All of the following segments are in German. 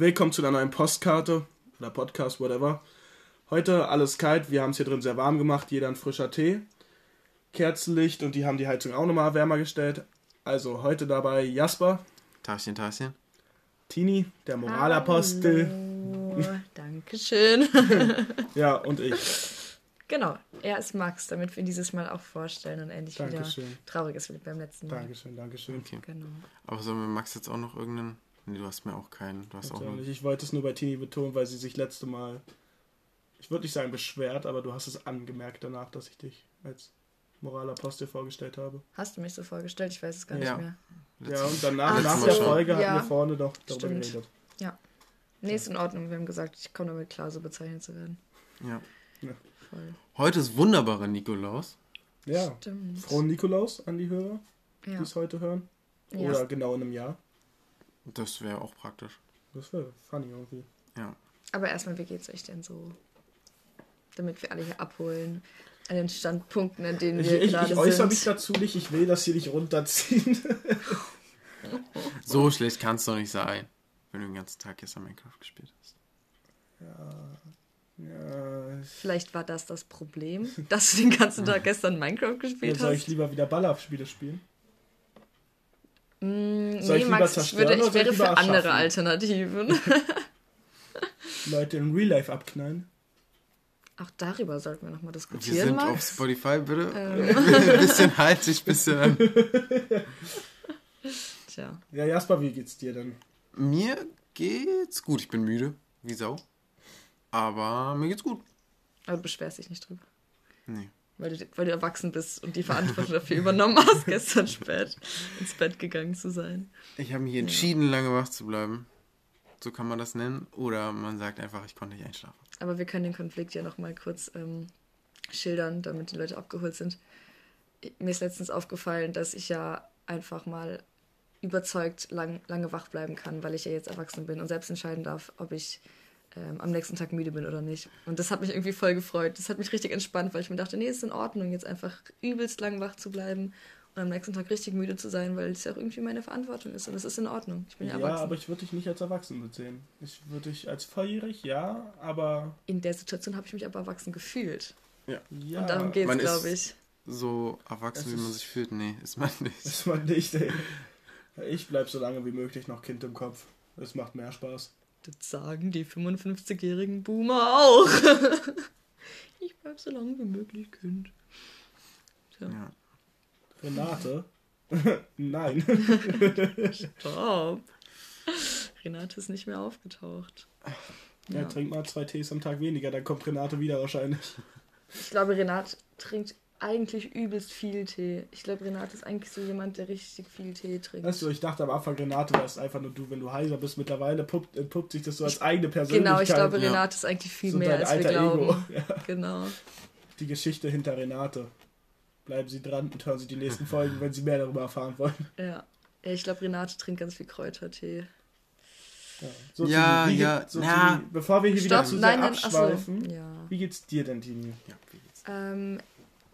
Willkommen zu einer neuen Postkarte oder Podcast, whatever. Heute alles kalt, wir haben es hier drin sehr warm gemacht, jeder ein frischer Tee, Kerzenlicht und die haben die Heizung auch nochmal wärmer gestellt. Also heute dabei Jasper, Taschen, Taschen. Tini, der Moralapostel, Hallo, Dankeschön. ja und ich. genau, er ist Max, damit wir ihn dieses Mal auch vorstellen und endlich Dankeschön. wieder trauriges wie beim letzten Mal. Dankeschön, Dankeschön. Okay. Genau. Aber sollen wir Max jetzt auch noch irgendeinen. Nee, du hast mir auch keinen. Du hast auch Ja, einen. Ich wollte es nur bei Tini betonen, weil sie sich letzte Mal, ich würde nicht sagen beschwert, aber du hast es angemerkt danach, dass ich dich als Moralapostel vorgestellt habe. Hast du mich so vorgestellt? Ich weiß es gar Ja. nicht mehr. Ja, und danach, Ach nach der Folge hatten Ja. wir vorne doch darüber Stimmt. geredet. Nee, ist in Ordnung. Wir haben gesagt, ich komme damit klar, so bezeichnet zu werden. Ja. Voll. Heute ist wunderbarer Nikolaus. Ja. Stimmt. Frohen Nikolaus an die Hörer, die Ja. es heute hören. Ja. Oder genau in einem Jahr. Das wäre auch praktisch. Das wäre funny irgendwie. Ja. Aber erstmal, wie geht's euch denn so? Damit wir alle hier abholen. An den Standpunkten, an denen Ich, wir ich, gerade ich äußere sind. mich dazu nicht, ich will das hier nicht runterziehen. So schlecht kann es doch nicht sein, wenn du den ganzen Tag gestern Minecraft gespielt hast. ja, ich, Vielleicht war das das Problem, dass du den ganzen Tag gestern Minecraft ja, gespielt soll ich hast. lieber wieder Ballabspiele spielen? Mm, Soll ich nee, lieber Max, ich, würde, ich ich wäre für andere? Alternativen. Leute in Real Life abknallen? Auch darüber sollten wir nochmal Wir diskutieren, sind auf Max. Spotify, bitte. Ähm. Ein bisschen halt dich, bisschen an. Tja, Ja, Jasper, wie geht's dir denn? Mir geht's gut. Ich bin müde, wie Sau. Aber mir geht's gut. aber du beschwerst dich nicht drüber. Nee. Weil du, weil du erwachsen bist und die Verantwortung dafür übernommen hast, gestern spät ins Bett gegangen zu sein. Ich habe mich entschieden, lange wach zu bleiben. So kann man das nennen. Oder man sagt einfach, ich konnte nicht einschlafen. Aber wir können den Konflikt ja nochmal kurz ähm, schildern, damit die Leute abgeholt sind. Mir ist letztens aufgefallen, dass ich ja einfach mal überzeugt lang, lange wach bleiben kann, weil ich ja jetzt erwachsen bin und selbst entscheiden darf, ob ich ähm, am nächsten Tag müde bin oder nicht. Und das hat mich irgendwie voll gefreut. Das hat mich richtig entspannt, weil ich mir dachte, nee, ist in Ordnung, jetzt einfach übelst lang wach zu bleiben und am nächsten Tag richtig müde zu sein, weil es ja auch irgendwie meine Verantwortung ist und das ist in Ordnung. Ich bin ja, Ja, erwachsen. aber ich würde dich nicht als erwachsen sehen. Ich würde dich als volljährig, ja, aber in der Situation habe ich mich aber erwachsen gefühlt. Ja. ja, und darum geht es, glaube ich. So erwachsen, Es wie man sich fühlt. Nee, ist man nicht. ist man nicht, ey. Ich bleib so lange wie möglich noch Kind im Kopf. Es macht mehr Spaß. Das sagen die 55-jährigen Boomer auch. ich bleib so lange wie möglich Kind. Tja, Ja. Renate? Nein. stopp. Renate ist nicht mehr aufgetaucht. Ja. Ja. trink mal zwei Tees am Tag weniger, dann kommt Renate wieder wahrscheinlich. Ich glaube, Renate trinkt eigentlich übelst viel Tee. Ich glaube, Renate ist eigentlich so jemand, der richtig viel Tee trinkt. Weißt du, ich dachte am Anfang, Renate wärst einfach nur du, wenn du heiser bist. Mittlerweile puppt, entpuppt sich das so als eigene Persönlichkeit. genau, ich glaube, Ja. Renate ist eigentlich viel So mehr, dein als wir alter glauben. Ego. Ja. Genau. Die Geschichte hinter Renate. Bleiben Sie dran und hören Sie die nächsten Folgen, wenn Sie mehr darüber erfahren wollen. Ja. ja ich glaube, Renate trinkt ganz viel Kräutertee. Ja, so Ja, Tini, wie ja, geht- so na. Tini, bevor wir hier wieder Stopp, zu sehr nein, nein, achso. abschweifen, Ja. wie geht's dir denn, Tini? Ja, wie geht's? Ähm,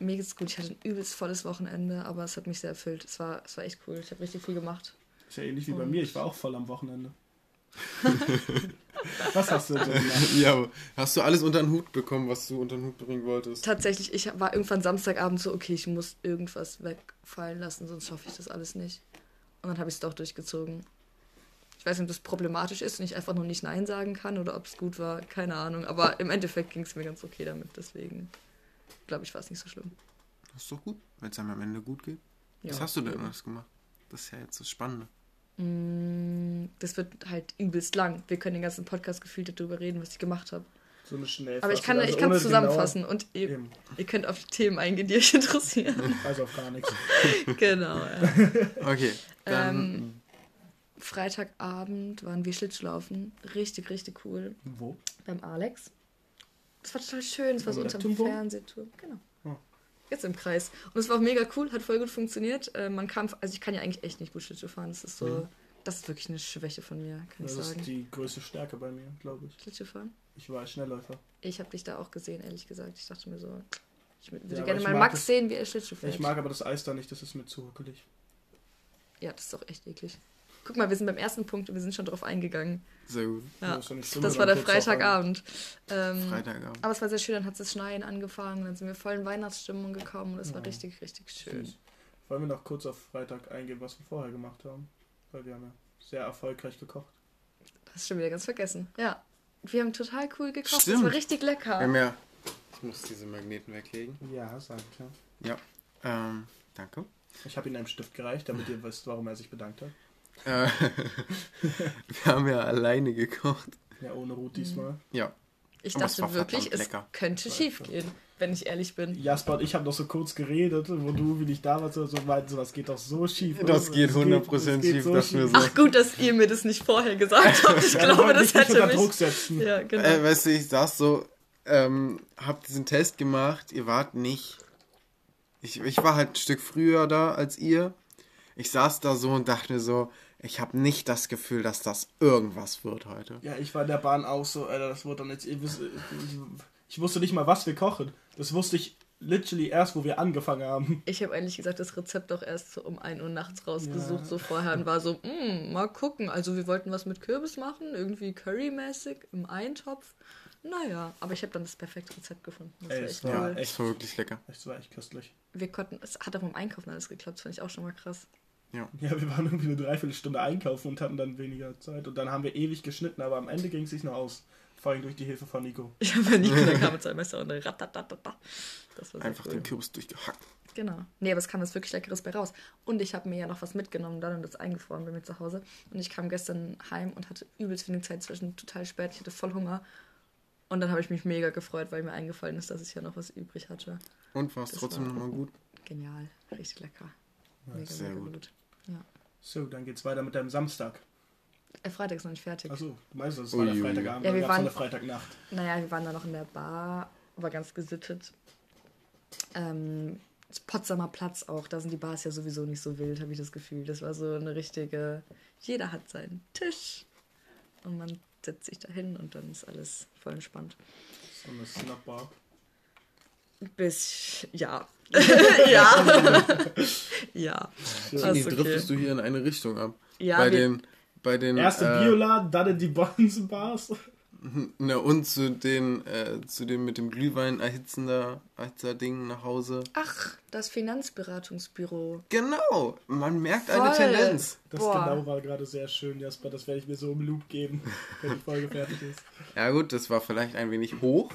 mir geht's gut. Ich hatte ein übelst volles Wochenende, aber es hat mich sehr erfüllt. Es war, es war echt cool. Ich habe richtig viel gemacht. Ist ja ähnlich wie bei Und- mir, ich war auch voll am Wochenende. Was hast du denn gemacht? Ja, hast du alles unter den Hut bekommen, was du unter den Hut bringen wolltest? Tatsächlich, ich war irgendwann Samstagabend so, okay, ich muss irgendwas wegfallen lassen, sonst schaffe ich das alles nicht. Und dann habe ich es doch durchgezogen. Ich weiß nicht, ob das problematisch ist und ich einfach nur nicht Nein sagen kann oder ob es gut war, keine Ahnung. Aber im Endeffekt ging es mir ganz okay damit, deswegen glaube ich, war es nicht so schlimm. Das ist doch gut, wenn es einem am Ende gut geht. Was Ja. hast du denn alles gemacht? Das ist ja jetzt das Spannende. Mm, Das wird halt übelst lang. Wir können den ganzen Podcast gefühlt darüber reden, was ich gemacht habe. So eine Schnellfassung. Aber ich kann also ich kann ohne es zusammenfassen und ihr, Genau, eben, ihr könnt auf die Themen eingehen, die euch interessieren. also auf gar nichts. genau. Ja. Okay, dann. Ähm, Freitagabend waren wir Schlittschuhlaufen. Richtig, richtig cool. Wo? Beim Alex. Das war total schön. Es war so unterm Neptunturm? Fernsehturm. Genau. Oh. Jetzt im Kreis. Und es war auch mega cool, hat voll gut funktioniert. Äh, man kam, also ich kann ja eigentlich echt nicht gut Schlittschuh fahren. Das ist so, Mhm. das ist wirklich eine Schwäche von mir, kann Das ich ist sagen. die größte Stärke bei mir, glaube ich. Schlittschuh fahren. Ich war Schnellläufer. Ich habe dich da auch gesehen, ehrlich gesagt. Ich dachte mir so, ich würde Ja, gerne mal Max das- sehen, wie er Schlittschuh fährt. Ich mag aber das Eis da nicht, das ist mir zu huckelig. Ja, das ist doch echt eklig. Guck mal, wir sind beim ersten Punkt und wir sind schon drauf eingegangen. Sehr gut. Ja, das war der Freitagabend. Ähm, Freitagabend. aber es war sehr schön, dann hat das Schneien angefangen, dann sind wir voll in Weihnachtsstimmung gekommen und es war richtig, richtig schön. Süß. Wollen wir noch kurz auf Freitag eingehen, was wir vorher gemacht haben? Weil wir haben ja sehr erfolgreich gekocht. Das ist schon wieder ganz vergessen. Ja, wir haben total cool gekocht. Stimmt. Das war richtig lecker. Wir haben ja. Ich muss diese Magneten weglegen. Ja, sag ich ja. Ja. Ähm, danke. Ich habe ihm einen Stift gereicht, damit ihr wisst, warum er sich bedankt hat. Äh, wir haben ja alleine gekocht. Ja, ohne Ruth diesmal. Ja. Ich Aber dachte wirklich, es lecker. könnte schief gehen, wenn ich ehrlich bin. Jasper und ich haben noch so kurz geredet, wo du, wie ich da war, so meinten, so, das geht doch so schief. Das geht Es 100% es geht schief, dachten wir so. Ach gut, dass ihr mir das nicht vorher gesagt habt. Ich Ja, glaube, das hätte unter Druck mich... setzen. Ja, genau. Äh, weißt du, ich saß so, ähm, hab diesen Test gemacht, ihr wart nicht. Ich, ich war halt ein Stück früher da als ihr. Ich saß da so und dachte mir so, ich habe nicht das Gefühl, dass das irgendwas wird heute. Ja, ich war in der Bahn auch so, Alter, das wurde dann jetzt. Ich, ich wusste nicht mal, was wir kochen. Das wusste ich literally erst, wo wir angefangen haben. Ich habe ehrlich gesagt das Rezept auch erst so um 1 Uhr nachts rausgesucht, Ja. so vorher und war so, "Mm, mal gucken. Also wir wollten was mit Kürbis machen, irgendwie currymäßig im Eintopf. Naja, aber ich habe dann das perfekte Rezept gefunden. Das Ey, war es echt war cool. echt- es war wirklich lecker. Das war echt köstlich. Wir konnten, es hat auch beim Einkaufen alles geklappt, das fand ich auch schon mal krass. Ja, wir waren irgendwie eine Dreiviertelstunde einkaufen und hatten dann weniger Zeit. Und dann haben wir ewig geschnitten, aber am Ende ging es sich noch aus. Vor allem durch die Hilfe von Nico. Ich habe nie der kam mit seinem Messer und dann ratatatata. Das war Einfach cool. den Kürbis durchgehackt. Genau. Nee, aber es kam was wirklich Leckeres bei raus. Und ich habe mir ja noch was mitgenommen dann und das eingefroren bei mir zu Hause. Und ich kam gestern heim und hatte übelst wenig Zeit zwischen total spät. Ich hatte voll Hunger. Und dann habe ich mich mega gefreut, weil mir eingefallen ist, dass ich ja noch was übrig hatte. Und war es Das trotzdem nochmal gut? Genial. Richtig lecker. Mega, sehr mega gut. gut. Ja. So, dann geht's weiter mit deinem Samstag. Äh, Freitag ist noch nicht fertig. Achso, du meinst, das war der. Freitagabend, Ja, wir waren- eine Freitagnacht. Naja, wir waren da noch in der Bar, war ganz gesittet. Ähm, Potsdamer Platz auch, da sind die Bars ja sowieso nicht so wild, habe ich das Gefühl. Das war so eine richtige, jeder hat seinen Tisch und man setzt sich da hin und dann ist alles voll entspannt. So eine Snapbar. Bis, ja. ja. ja. Die ist okay. driftest du hier in eine Richtung ab. Ja, bei den, bei den, Erste äh, Bioladen, dann in die Bonsenbars. Ne, und zu den, äh, zu dem mit dem Glühwein erhitzender Ding nach Hause. Ach, das Finanzberatungsbüro. Genau, man merkt eine Voll. Tendenz. Das Boah. genau war gerade sehr schön, Jasper. Das werde ich mir so im Loop geben, wenn die Folge fertig ist. Ja gut, das war vielleicht ein wenig hoch.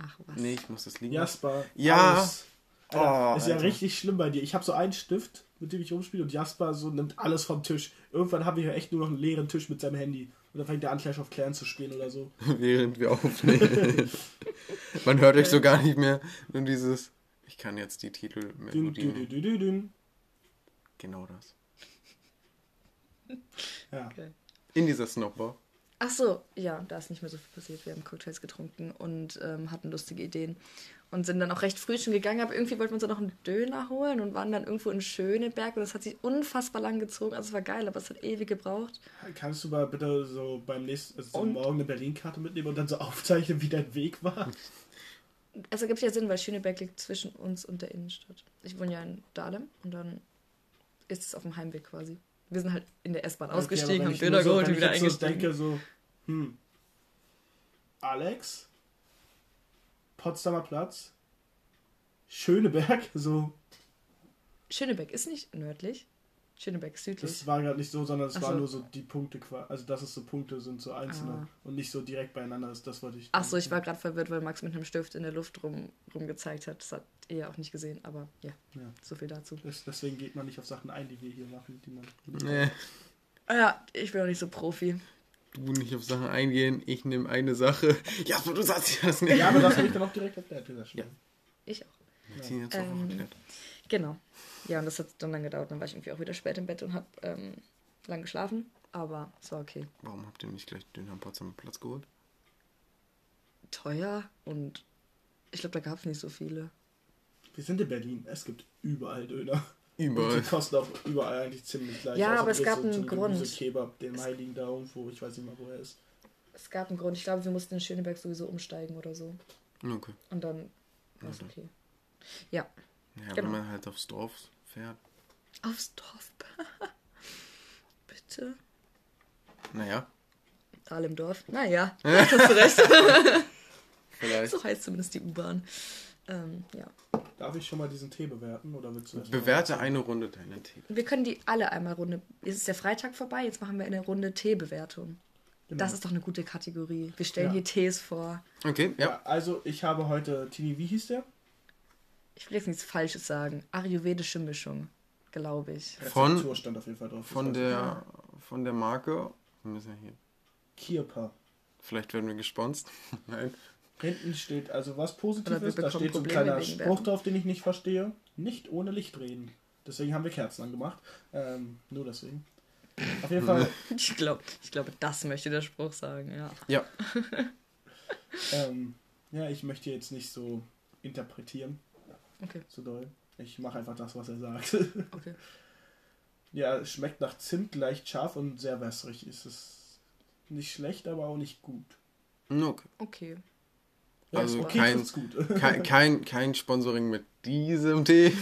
Ach was. Nee, ich muss das liegen. Jasper. Ja. Alles. Alter, Oh, ist ja Alter. richtig schlimm bei dir. Ich habe so einen Stift, mit dem ich rumspiele und Jasper so nimmt alles vom Tisch. Irgendwann haben wir hier echt nur noch einen leeren Tisch mit seinem Handy. Und dann fängt er an, Clash of Clans zu spielen oder so. Während wir aufnehmen. man hört euch so gar nicht mehr. Nur dieses, ich kann jetzt die dün, Titelmelodie. dün, dün, dün, dün. Genau das. Ja. Okay. In dieser Snopper. Ach so, ja, da ist nicht mehr so viel passiert. Wir haben Cocktails getrunken und ähm, hatten lustige Ideen. Und sind dann auch recht früh schon gegangen, aber irgendwie wollten wir uns dann noch einen Döner holen und waren dann irgendwo in Schöneberg und das hat sich unfassbar lang gezogen. Also es war geil, aber es hat ewig gebraucht. Kannst du mal bitte so beim nächsten, also so morgen eine Berlin-Karte mitnehmen und dann so aufzeichnen, wie dein Weg war? Also gibt ja Sinn, weil Schöneberg liegt zwischen uns und der Innenstadt. Ich wohne ja in Dahlem und dann ist es auf dem Heimweg quasi. Wir sind halt in der S-Bahn ausgestiegen, Okay, wenn haben ich Döner so, geholt und wieder ich eingestiegen. denke so, hm, Alex, Potsdamer Platz, Schöneberg, so, Schöneberg ist nicht nördlich. Schöneberg südlich. das war gerade nicht so, sondern es Ach waren so. nur so die Punkte, also dass es so Punkte sind, so einzelne Ah. und nicht so direkt beieinander ist, das wollte ich. Ach so, ich war gerade verwirrt, weil Max mit einem Stift in der Luft rum, rumgezeigt hat. Das hat ihr auch nicht gesehen, aber ja, Ja. so viel dazu. Das, deswegen geht man nicht auf Sachen ein, die wir hier machen, die man. Nee, Ah Ja, ich bin auch nicht so Profi. du nicht auf Sachen eingehen. Ich nehme eine Sache. Ja, aber du sagst ja das nicht. Ja, aber das habe ich dann auch direkt erklärt, dieser Schlimm. Ich auch. Auch Ähm. Genau. Ja, und das hat dann lang gedauert. Dann war ich irgendwie auch wieder spät im Bett und habe ähm, lang geschlafen. Aber es war okay. Warum habt ihr nicht gleich den am Potsdamer Platz geholt? Teuer und ich glaube, da gab es nicht so viele. Wir sind in Berlin, es gibt überall Döner. Und Überall. die kosten auch überall eigentlich ziemlich gleich. Ja, außer aber es gab so einen Grund. Gemüsekebab, dem Heiligen da irgendwo, ich weiß nicht mal, wo er ist. Es gab einen Grund. Ich glaube, wir mussten in Schöneberg sowieso umsteigen oder so. Okay. Und dann war es Mhm. okay. Ja, Ja, Genau. wenn man halt aufs Dorf fährt. aufs Dorf. Tö. Naja, Aal im Dorf. Naja, hast du recht. vielleicht. so heißt zumindest die U-Bahn. Ähm, ja. Darf ich schon mal diesen Tee bewerten oder willst du das Bewerte eine Runde deiner Tee. Wir können die alle einmal Runde. Jetzt ist der Freitag vorbei, jetzt machen wir eine Runde Teebewertung. Genau. Das ist doch eine gute Kategorie. Wir stellen Ja. hier Tees vor. Okay, Ja. ja. also ich habe heute, Tini, wie hieß der? Ich will jetzt nichts Falsches sagen. Ayurvedische Mischung, glaube ich. Von- stand auf jeden Fall drauf. Von der, von der Marke. Wir müssen ja hier. Kirpa. Vielleicht werden wir gesponst. Nein. Hinten steht also was Positives, da steht so ein kleiner Spruch drauf, den ich nicht verstehe. Nicht ohne Licht reden. Deswegen haben wir Kerzen angemacht. Ähm, nur deswegen. Auf jeden Fall, Ich glaube, ich glaube, das möchte der Spruch sagen, ja. Ja. ähm, ja, ich möchte jetzt nicht so interpretieren, Okay, so doll. Ich mache einfach das, was er sagt. okay. ja, es schmeckt nach Zimt, leicht scharf und sehr wässrig. Es ist nicht schlecht, aber auch nicht gut. Okay. Okay. Ja, Also okay, kein- ist gut. Kein, kein, kein Sponsoring mit diesem Tee.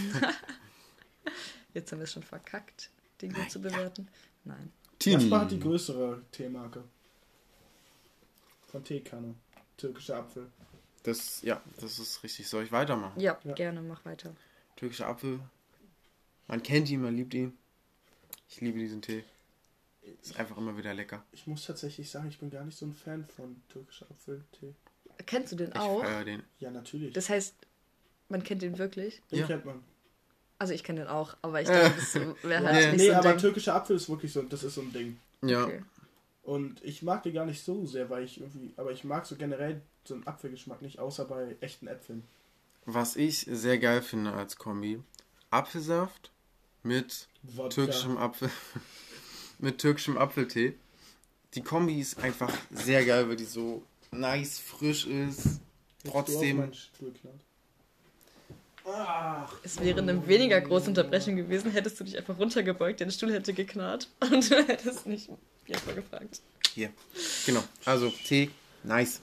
Jetzt haben wir es schon verkackt, den gut zu bewerten. Nein. Tini. Jasper hat die größere Teemarke. Von Teekanne. Türkischer Apfel. Das, ja, das ist richtig. Soll ich weitermachen? Ja, Ja. gerne, mach weiter. Türkischer Apfel. Man kennt ihn, man liebt ihn. Ich liebe diesen Tee. Ist einfach immer wieder lecker. Ich muss tatsächlich sagen, ich bin gar nicht so ein Fan von türkischer Apfeltee. Kennst du den Ich auch? feiere den. Ja, natürlich. Das heißt, man kennt den wirklich? Den Ja. kennt man. Also ich kenne den auch, aber ich dachte, das wäre halt Ja. nicht nee, so ein aber Ding. türkischer Apfel ist wirklich so, das ist so ein Ding. Ja. Okay. Und ich mag den gar nicht so sehr, weil ich irgendwie, aber ich mag so generell so einen Apfelgeschmack nicht, außer bei echten Äpfeln. Was ich sehr geil finde als Kombi: Apfelsaft mit Wodka. türkischem Apfel. mit türkischem Apfeltee. Die Kombi ist einfach sehr geil, weil die so nice, frisch ist. Jetzt Trotzdem. Ach, Es wäre eine weniger große Unterbrechung gewesen, hättest du dich einfach runtergebeugt, der Stuhl hätte geknarrt und du hättest nicht Jasper gefragt. Hier. Genau. Also Tee, nice.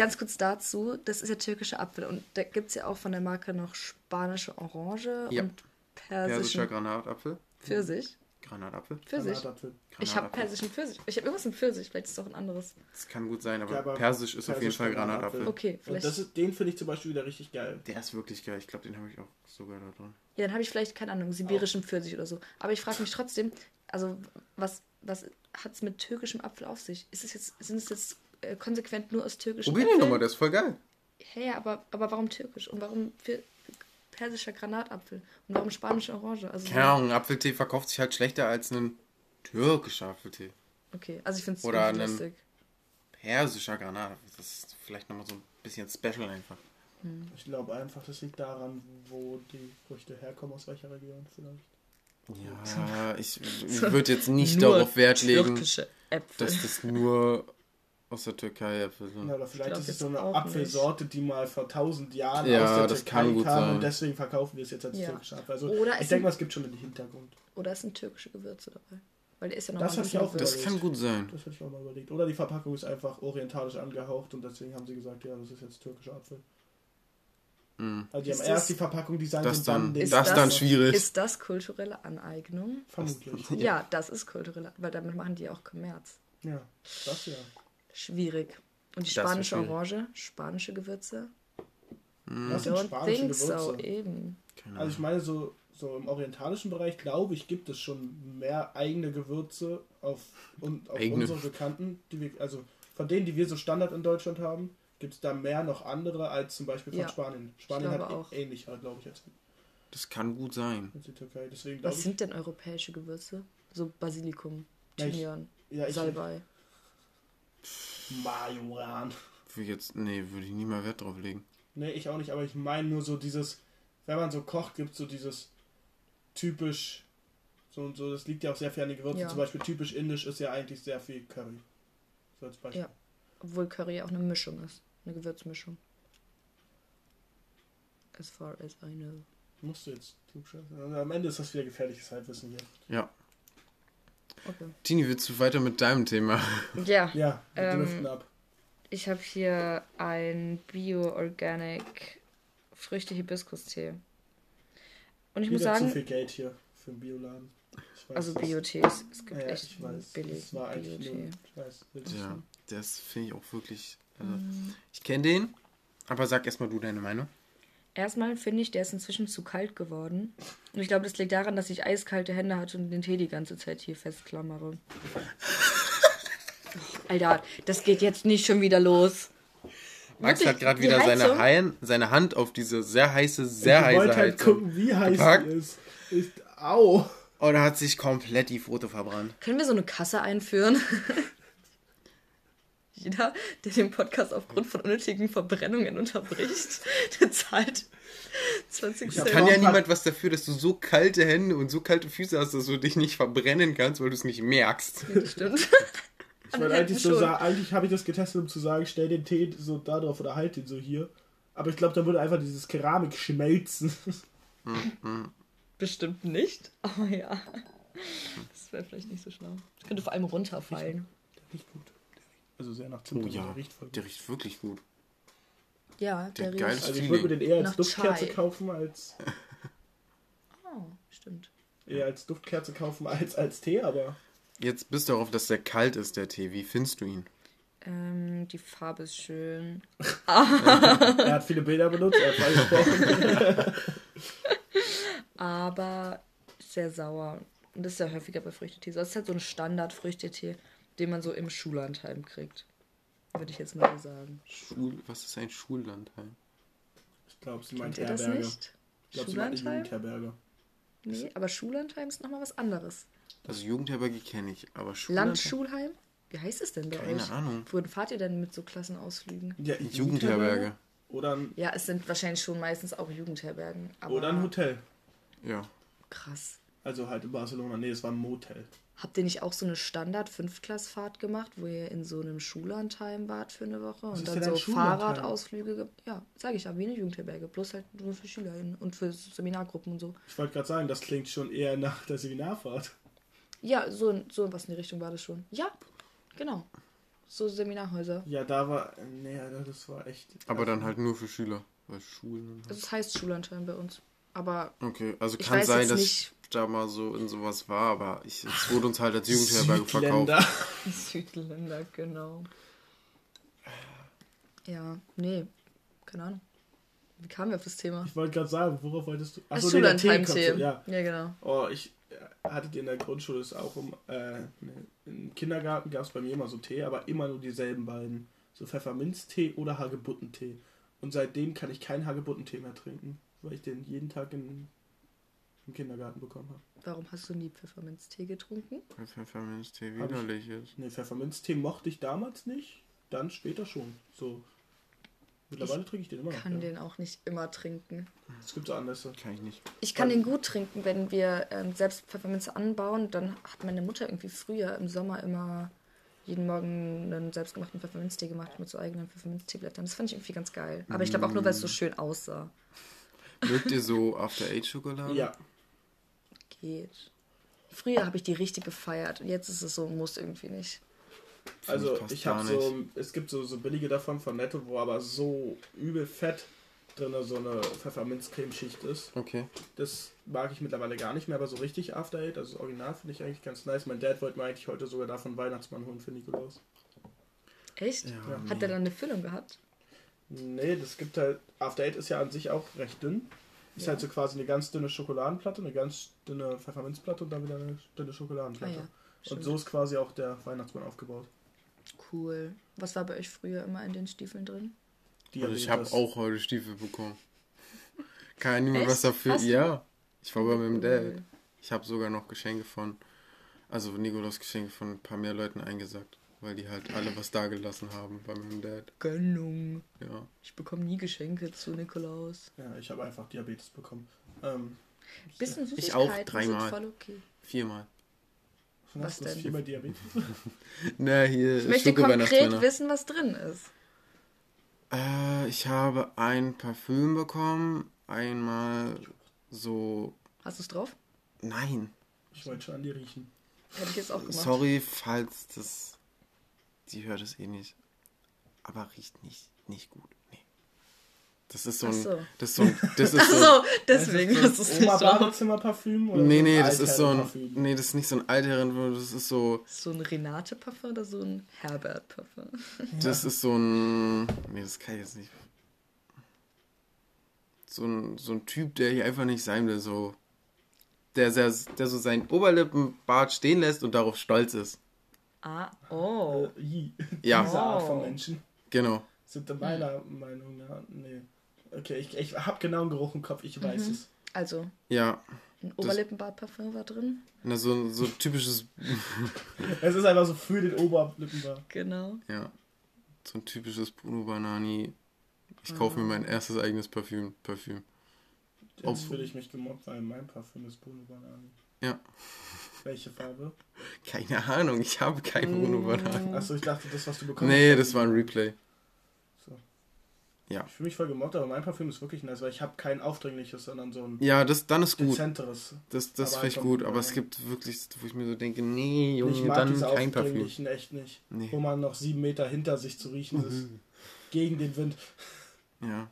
Ganz kurz dazu, das ist ja türkischer Apfel und da gibt es ja auch von der Marke noch spanische Orange Ja. und Persischer persischen Granatapfel. Pfirsich. Pfirsichapfel. Pfirsich. Granatapfel. Ich habe persischen Pfirsich. Ich habe irgendwas mit Pfirsich, vielleicht ist es doch ein anderes. Das kann gut sein, aber, Ja, aber Persisch ist auf jeden Persisch Fall Granatapfel. Granatapfel. Okay, Und vielleicht. das ist, den finde ich zum Beispiel wieder richtig geil. Der ist wirklich geil. Ich glaube, den habe ich auch sogar da drin. Ja, dann habe ich vielleicht, keine Ahnung, sibirischen Pfirsich oder so. Aber ich frage mich trotzdem, also was, was hat es mit türkischem Apfel auf sich? Ist es jetzt, sind es jetzt äh, konsequent nur aus türkischen Probier den nochmal, der ist voll geil. Hey, ja, aber, aber warum türkisch? Und warum persischer Granatapfel? Und warum spanische Orange? Also, Keine Ahnung, ein Apfeltee verkauft sich halt schlechter als ein türkischer Apfeltee. Okay, also ich finde es Oder lustig. Persischer Granatapfel. Das ist vielleicht nochmal so ein bisschen special einfach. Ich glaube einfach, das liegt daran, wo die Früchte herkommen, aus welcher Region vielleicht. Ja, ich, ich würde jetzt nicht Nur darauf Wert legen, dass das nur aus der Türkei Äpfel Ja, oder vielleicht ist es so eine Apfelsorte, die mal vor tausend Jahren Ja, aus der das Türkei kann gut kam sein. und deswegen verkaufen wir es jetzt als Ja. türkischer Apfel. Also Oder ich es denke sind- mal, es gibt schon einen Hintergrund. Oder es sind türkische Gewürze dabei. Weil der ist ja noch Das hatte ich auch. Das kann gut sein. Das hätte ich auch mal überlegt. Oder die Verpackung ist einfach orientalisch angehaucht und deswegen haben sie gesagt, ja, das ist jetzt türkischer Apfel. Mhm. Also die Ist haben erst das- die Verpackung designt Das und dann dann- Ist das das- dann schwierig. Ist das kulturelle Aneignung? Vermutlich. Ja. das ist kulturelle, weil damit machen die auch Kommerz. Ja, das ja. Schwierig. Und die spanische. Orange, spanische Gewürze? Das sind spanische think so, Gewürze. eben. Keine Also ich meine, so, so im orientalischen Bereich, glaube ich, gibt es schon mehr eigene Gewürze auf, und auf Eigene. unsere Bekannten, die wir, also von denen, die wir so Standard in Deutschland haben, gibt es da mehr noch andere als zum Beispiel von Ja, Spanien. Spanien hat auch. ähnlich, glaube ich, als, Das kann gut sein. als die Türkei. Deswegen Was ich, sind denn europäische Gewürze? So Basilikum, Ja, ich- Thymian, ja, ich, Salbei. Majoran. Würde ich jetzt, nee, würde ich nie mal Wert drauf legen. Nee, ich auch nicht, aber ich meine nur so dieses, wenn man so kocht, gibt es so dieses typisch, so und so, das liegt ja auch sehr viel an den Gewürzen. Ja. Zum Beispiel typisch indisch ist ja eigentlich sehr viel Curry. So als Beispiel. Ja. Obwohl Curry auch eine Mischung ist. Eine Gewürzmischung. As far as I know. Musst du jetzt klugscheißen. Also am Ende ist das wieder gefährliches Halbwissen hier. Ja. Okay. Tini, willst du weiter mit deinem Thema? Ja, Ja, wir Ähm, driften ab. ich habe hier ein Bio-Organic Früchte-Hibiskus-Tee. Und ich muss Wieder zu sagen, viel Geld hier für einen Bioladen. Also Bio-Tees. Es gibt Ja, echt ich weiß. billig Das war eigentlich Bio-Tee. nur, ich weiß, willst Ja, das finde ich auch wirklich. Also, Mhm. Ich kenne den, aber sag erstmal du deine Meinung. Erstmal finde ich, der ist inzwischen zu kalt geworden. Und ich glaube, das liegt daran, dass ich eiskalte Hände hatte und den Tee die ganze Zeit hier festklammere. Alter, das geht jetzt nicht schon wieder los. Max Wirklich, hat gerade wieder seine? Hein, seine Hand auf diese sehr heiße, sehr ich heiße wollte halt Heizung gucken, wie heiß gepackt. die ist. ist. Au! Und er hat sich komplett die Foto verbrannt. Können wir so eine Kasse einführen? Jeder, der den Podcast aufgrund von unnötigen Verbrennungen unterbricht, der zahlt 20 hab Cent. Kann ja niemand was dafür, dass du so kalte Hände und so kalte Füße hast, dass du dich nicht verbrennen kannst, weil du es nicht merkst. Das stimmt. Ich eigentlich so eigentlich habe ich das getestet, um zu sagen, stell den Tee so da drauf oder halt den so hier. Aber ich glaube, da würde einfach dieses Keramik schmelzen. Bestimmt nicht, aber ja. Das wäre vielleicht nicht so schlau. Das könnte vor allem runterfallen. Riecht gut. Also sehr nach Zimt, Oh ja, der riecht voll gut. der riecht wirklich gut. Ja, der, Der riecht. geilste- Also ich würde mir den eher als Nach Duftkerze Chai. kaufen als Oh, stimmt. eher als Duftkerze kaufen als als Tee, aber Jetzt bist du darauf, dass der kalt ist, der Tee. Wie findest du ihn? Ähm, die Farbe ist schön. er hat viele Bilder benutzt, er hat freigesprochen. aber sehr sauer. Und das ist ja häufiger bei Früchtetee. Das ist halt so ein Standard-Früchtetee, den man so im Schullandheim kriegt. Würde ich jetzt mal so sagen. Schul Was ist ein Schullandheim? Ich glaube, sie meint Kennt ihr das Herberge. nicht? Ich glaube, sie meint? Jugendherberge. Nee, aber Schullandheim ist nochmal was anderes. Also Jugendherberge kenne ich, aber Schullandheim? Landschulheim? Wie heißt es denn bei Keine euch? Ahnung. Wohin fahrt ihr denn mit so Klassenausflügen? Ja, Jugendherberge. Oder ein, Ja, es sind wahrscheinlich schon meistens auch Jugendherbergen. Aber oder ein Hotel. Ja. krass. Also halt in Barcelona. Nee, es war ein Motel. Habt ihr nicht auch so eine Standard-Fünftklasfahrt gemacht, wo ihr in so einem Schullandheim wart für eine Woche ist und dann so? Fahrradausflüge? ge- Ja, sage ich ja, wie eine Jugendherberge. Bloß halt nur für SchülerInnen und für Seminargruppen und so. Ich wollte gerade sagen, das klingt schon eher nach der Seminarfahrt. Ja, so, so was in die Richtung war das schon. Ja, genau. So Seminarhäuser. Ja, da war. Nee, das war echt. Aber dann halt nur für Schüler. Weil Schulen. Also es heißt Schullandheim bei uns. Aber Okay, also Ich kann weiß sein, jetzt dass nicht- ich da mal so in sowas war, aber ich, es wurde uns halt als Jugendherberge verkauft. Südländer. Südländer, genau. Ja, nee, keine Ahnung. Wie kamen wir auf das Thema? Ich wollte gerade sagen, worauf wolltest du. Das Achso, nee, so, ja. ja, genau. Oh, ich äh, hattet ihr in der Grundschule ist auch um. Äh, ne, Im Kindergarten gab es bei mir immer so Tee, aber immer nur dieselben beiden. So Pfefferminztee oder Hagebuttentee. Und seitdem kann ich keinen Hagebuttentee mehr trinken, weil ich den jeden Tag in, im Kindergarten bekommen habe. Warum hast du nie Pfefferminztee getrunken? Weil Pfefferminztee Hab ich- widerlich ist. Ne, Pfefferminztee mochte ich damals nicht, dann später schon. So. Mittlerweile trinke ich den immer noch. Kann Ja. den auch nicht immer trinken. Es gibt so Anlässe. Kann ich nicht. Ich kann den gut trinken, wenn wir ähm, selbst Pfefferminze anbauen. Dann hat meine Mutter irgendwie früher im Sommer immer jeden Morgen einen selbstgemachten Pfefferminztee gemacht mit so eigenen Pfefferminzteeblättern. Das fand ich irgendwie ganz geil. Aber ich glaube auch nur, weil es so schön aussah. Mögt ihr so After-Eight-Schokolade? Ja. Geht. Früher habe ich die richtig gefeiert und jetzt ist es so, muss irgendwie nicht. Find Also ich habe so, es gibt so, so billige davon von Netto, wo aber so übel fett drin so eine Pfefferminzcremeschicht ist. Okay. Das mag ich mittlerweile gar nicht mehr, aber so richtig After Eight, also das Original finde ich eigentlich ganz nice. Mein Dad wollte mir eigentlich heute sogar davon Weihnachtsmann holen für Nikolaus. Echt? Ja, Hat der dann eine Füllung gehabt? Nee, das gibt halt, After Eight ist ja an sich auch recht dünn. Ist Ja. halt so quasi eine ganz dünne Schokoladenplatte, eine ganz dünne Pfefferminzplatte und dann wieder eine dünne Ah Schokoladenplatte. ja. und so ist quasi auch der Weihnachtsmann aufgebaut. Cool. Was war bei euch früher immer in den Stiefeln drin? Also ich habe Diabetes. auch heute Stiefel bekommen. Kann niemand was dafür. Hast du? Ja. Ich war bei meinem Dad. Cool. Ich habe sogar noch Geschenke von, also Nikolaus Geschenke von ein paar mehr Leuten eingesackt, weil die halt alle was dagelassen haben bei meinem Dad. Gönnung. Ja. Ich bekomme nie Geschenke zu Nikolaus. Ja, ich habe einfach Diabetes bekommen. Ähm, Bisschen Ich Süßigkeiten auch sind dreimal. voll okay. Viermal. Was hast denn? Viermal Diabetes. Na, hier Ich möchte konkret wissen, was drin ist. Äh, ich habe ein Parfüm bekommen, einmal so. Hast du es drauf? Nein. Ich wollte schon an dir riechen. Hätte ich jetzt auch gemacht. Sorry, falls das. Sie hört es eh nicht. Aber riecht nicht, nicht gut. Nee. Das ist so Ach ein. so. Das ist so ein. Das ist Ach so. so, deswegen hast du es nicht drauf. Oma-Badezimmer-Parfüm? oder Nee, so nee, das ist so ein. Nee, das ist nicht so ein Altherren, das ist so. So ein Renate-Parfum oder so ein Herbert-Parfum? Das ist so ein. Nee, das kann ich jetzt nicht. So ein, so ein Typ, der hier einfach nicht sein will, so. Der, der, der so seinen Oberlippenbart stehen lässt und darauf stolz ist. Ah, oh. Äh, i. Ja. Diese Art von. Menschen Genau. sind in meiner Meinung nach. Nee. Okay, ich, ich habe genau einen Geruch im Kopf, ich weiß es. Also, Ja. ein Oberlippenbart-Parfum war drin. Na, so, so ein typisches. Es ist einfach so für den Oberlippenbart. Genau. Ja. So ein typisches Bruno Banani. Ich kaufe mir mein erstes eigenes Parfüm. Parfüm. Jetzt fühle ich mich gemobbt, weil mein Parfüm ist Bruno Banani. Ja. Welche Farbe? Keine Ahnung, ich habe kein Bruno Banani. Achso, ich dachte, das, was du bekommen Nee, das war ein Replay. So. Ja. Ich fühle mich voll gemobbt, aber mein Parfüm ist wirklich nice, weil ich habe kein aufdringliches, sondern so ein Ja, das, dann ist gut. dezenteres. Das, das finde ich gut, aber es gibt wirklich, wo ich mir so denke, nee, ich Junge, mag dann diese kein Parfüm. aufdringlichen echt nicht. Nee. Wo man noch sieben Meter hinter sich zu riechen ist. Gegen den Wind. Ja.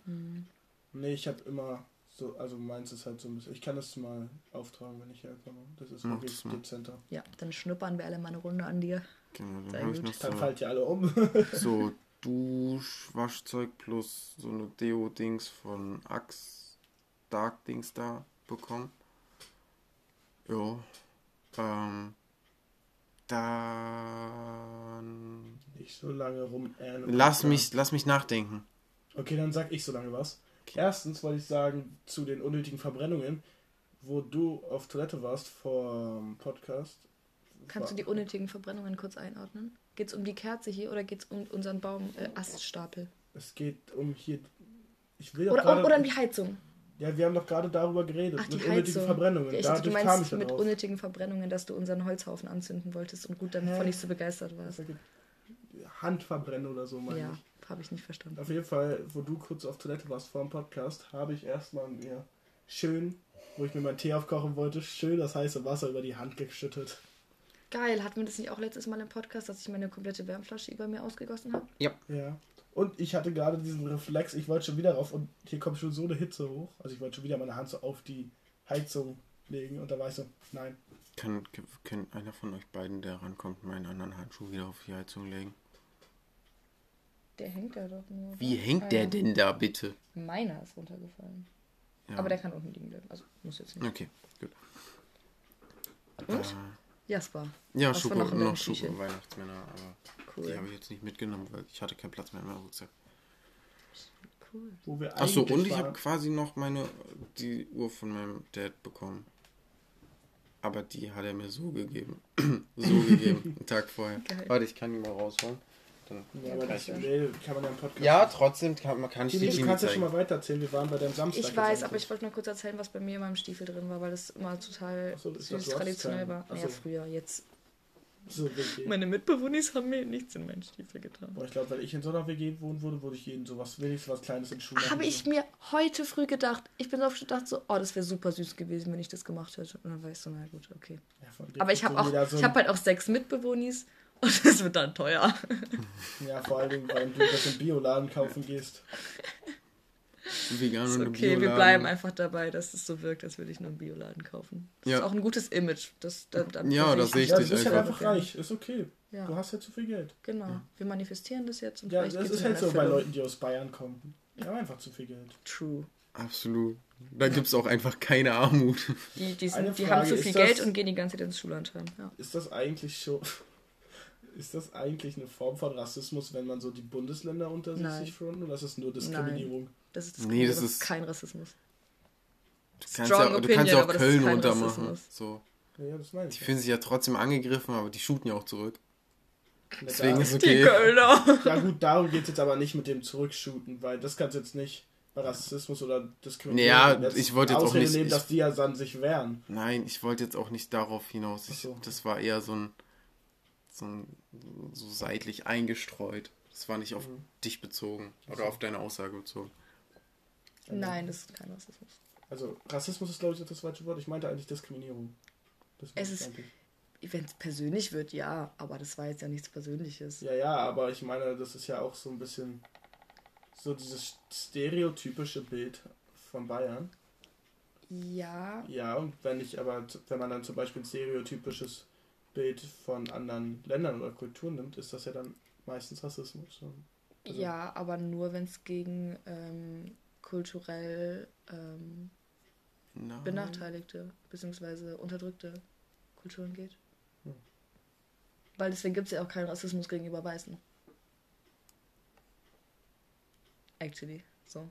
Nee, ich habe immer so, also meins ist halt so ein bisschen. Ich kann das mal auftragen, wenn ich herkomme. Das ist Mach wirklich dezenter. Ja, dann schnuppern wir alle mal eine Runde an dir. Genau, dann Sehr habe ich gut. noch Dann so, fallt ihr alle um. so Duschwaschzeug plus so eine Deo-Dings von Axe Dark Dings da bekommen. Jo. Ähm. Dann. Nicht so lange rum. Lass mich, lass mich nachdenken. Okay, dann sag ich so lange was. Erstens wollte ich sagen, zu den unnötigen Verbrennungen, wo du auf Toilette warst vor dem Podcast. Kannst du die unnötigen Verbrennungen kurz einordnen? Geht es um die Kerze hier oder geht es um unseren Baum äh, Aststapel? Es geht um hier. Ich will Oder, gerade. oder um die Heizung? ja, wir haben doch gerade darüber geredet. Ach, die mit unnötigen Heizung. Verbrennungen. Ja, ich dachte, du Dadurch kam ich meinst mit drauf. unnötigen Verbrennungen, dass du unseren Holzhaufen anzünden wolltest und gut davon nicht so begeistert warst. Handverbrennen oder so, meine Ja, ich. Habe ich nicht verstanden. Auf jeden Fall, wo du kurz auf Toilette warst vor dem Podcast, habe ich erstmal mir schön, wo ich mir meinen Tee aufkochen wollte, schön das heiße Wasser über die Hand geschüttet. Geil, hatten wir das nicht auch letztes Mal im Podcast, dass ich meine komplette Wärmflasche über mir ausgegossen habe? Ja. Ja. Und ich hatte gerade diesen Reflex, ich wollte schon wieder rauf und hier kommt schon so eine Hitze hoch. Also ich wollte schon wieder meine Hand so auf die Heizung legen und da war ich so, nein. Kann, kann einer von euch beiden, der rankommt, meinen anderen Handschuh wieder auf die Heizung legen? Der hängt da doch nur. Wie hängt Ah, der denn da bitte? Meiner ist runtergefallen. Ja. Aber der kann unten liegen bleiben. Also muss jetzt nicht. Okay, gut. Und? Äh, Jasper. ja, Schoko, noch noch Schoko? Weihnachtsmänner, aber Cool. die habe ich jetzt nicht mitgenommen, weil ich hatte keinen Platz mehr in meinem Rucksack. Cool. Wo wir Achso, und ich habe quasi noch meine, die Uhr von meinem Dad bekommen. Aber die hat er mir so gegeben. so gegeben, einen Tag vorher. Geil. Warte, ich kann die mal rausholen. Dann Ja, aber das, nee, kann man ja im Podcast. ja, trotzdem kann, man kann ich die du Jimmy kannst ja schon mal weiter erzählen. Wir waren bei deinem Samstag. Ich weiß, aber ich wollte nur kurz erzählen, was bei mir in meinem Stiefel drin war, weil das immer total so, das- süß das- du hast traditionell war. Naja, so. früher. Jetzt. So. Meine Mitbewohner haben mir nichts in meinen Stiefel getan. Boah, ich glaube, wenn ich in so einer WG wohnen würde, würde ich jeden sowas, wenigstens was Kleines in Schuhe Habe ich mir heute früh gedacht. Ich bin so oft gedacht, so, oh, das wäre super süß gewesen, wenn ich das gemacht hätte. Und dann war ich so, na gut, okay. Ja, Aber ich habe auch, so ich ein- habe halt auch sechs Mitbewohnis und das wird dann teuer. Ja, vor Dingen, weil du das im Bioladen kaufen gehst. Vegan Ist und okay, wir bleiben einfach dabei, dass es so wirkt, als würde ich nur einen Bioladen kaufen. Das Ja. ist auch ein gutes Image. Das, da, da, Ja, da das sehe ich Ja, dich du bist halt einfach. einfach reich. Ist okay. Ja. Du hast ja zu viel Geld. Genau. Wir manifestieren das jetzt und Ja, das ist halt so bei. Leuten, die aus Bayern kommen. Die haben einfach zu viel Geld. True. Absolut. Da gibt es auch einfach keine Armut. Die, die, sind, die haben zu viel das- Geld und gehen die ganze Zeit ins Schullandheim. Ja. Ist das eigentlich schon. Ist das eigentlich eine Form von Rassismus, wenn man so die Bundesländer unter sich Nein. sich fronten? Oder ist das nur Diskriminierung? Das ist, das, Nee, das das ist- kein Rassismus. Du kannst, Strong ja, du kannst opinion, ja auch aber das ist Köln runtermachen. So. Ja, das meine Die ich. fühlen sich ja trotzdem angegriffen, aber die shooten ja auch zurück. Ja, Deswegen da- ist Die okay. Kölner. Ja gut, darum geht es jetzt aber nicht mit dem Zurückshooten, weil das kannst du jetzt nicht bei Rassismus oder Diskriminierung Ja, jetzt ich wollte jetzt auch nicht- nehmen, ich- dass die ja dann sich wehren. Nein, ich wollte jetzt auch nicht darauf hinaus. Ich, so. Das war eher so ein, so ein so seitlich eingestreut. Das war nicht auf Mhm. dich bezogen oder auf deine Aussage bezogen. Nein, das ist kein Rassismus. Also Rassismus ist glaube ich das falsche Wort. Ich meinte eigentlich Diskriminierung. Das Es ist- eigentlich. Wenn es persönlich wird, ja, aber das war jetzt ja nichts Persönliches. Ja, ja, aber ich meine, das ist ja auch so ein bisschen so dieses stereotypische Bild von Bayern. Ja. Ja, und wenn ich aber, wenn man dann zum Beispiel ein stereotypisches Bild von anderen Ländern oder Kulturen nimmt, ist das ja dann meistens Rassismus. Also ja, aber nur wenn es gegen ähm, kulturell ähm, benachteiligte bzw. unterdrückte Kulturen geht. Hm. Weil deswegen gibt es ja auch keinen Rassismus gegenüber Weißen. Actually, so.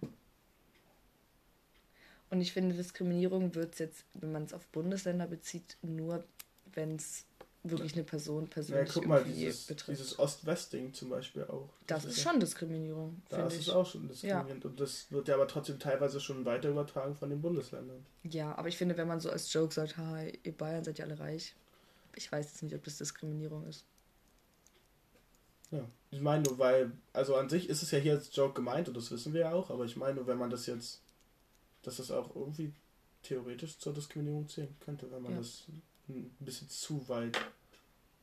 Und ich finde, Diskriminierung wird es jetzt, wenn man es auf Bundesländer bezieht, nur wenn es wirklich eine Person persönlich ja, guck mal, dieses, betrifft. Dieses Ost-West-Ding zum Beispiel auch. Das, das ist, schon Diskriminierung. Das ist ich. auch schon diskriminierend. Ja. Und das wird ja aber trotzdem teilweise schon weiter übertragen von den Bundesländern. Ja, aber ich finde, wenn man so als Joke sagt, ha, ihr Bayern seid ja alle reich, ich weiß jetzt nicht, ob das Diskriminierung ist. Ja, ich meine nur, weil, also an sich ist es ja hier als Joke gemeint und das wissen wir ja auch, aber ich meine nur, wenn man das jetzt, dass das auch irgendwie theoretisch zur Diskriminierung zählen könnte, wenn man ja. das ein bisschen zu weit,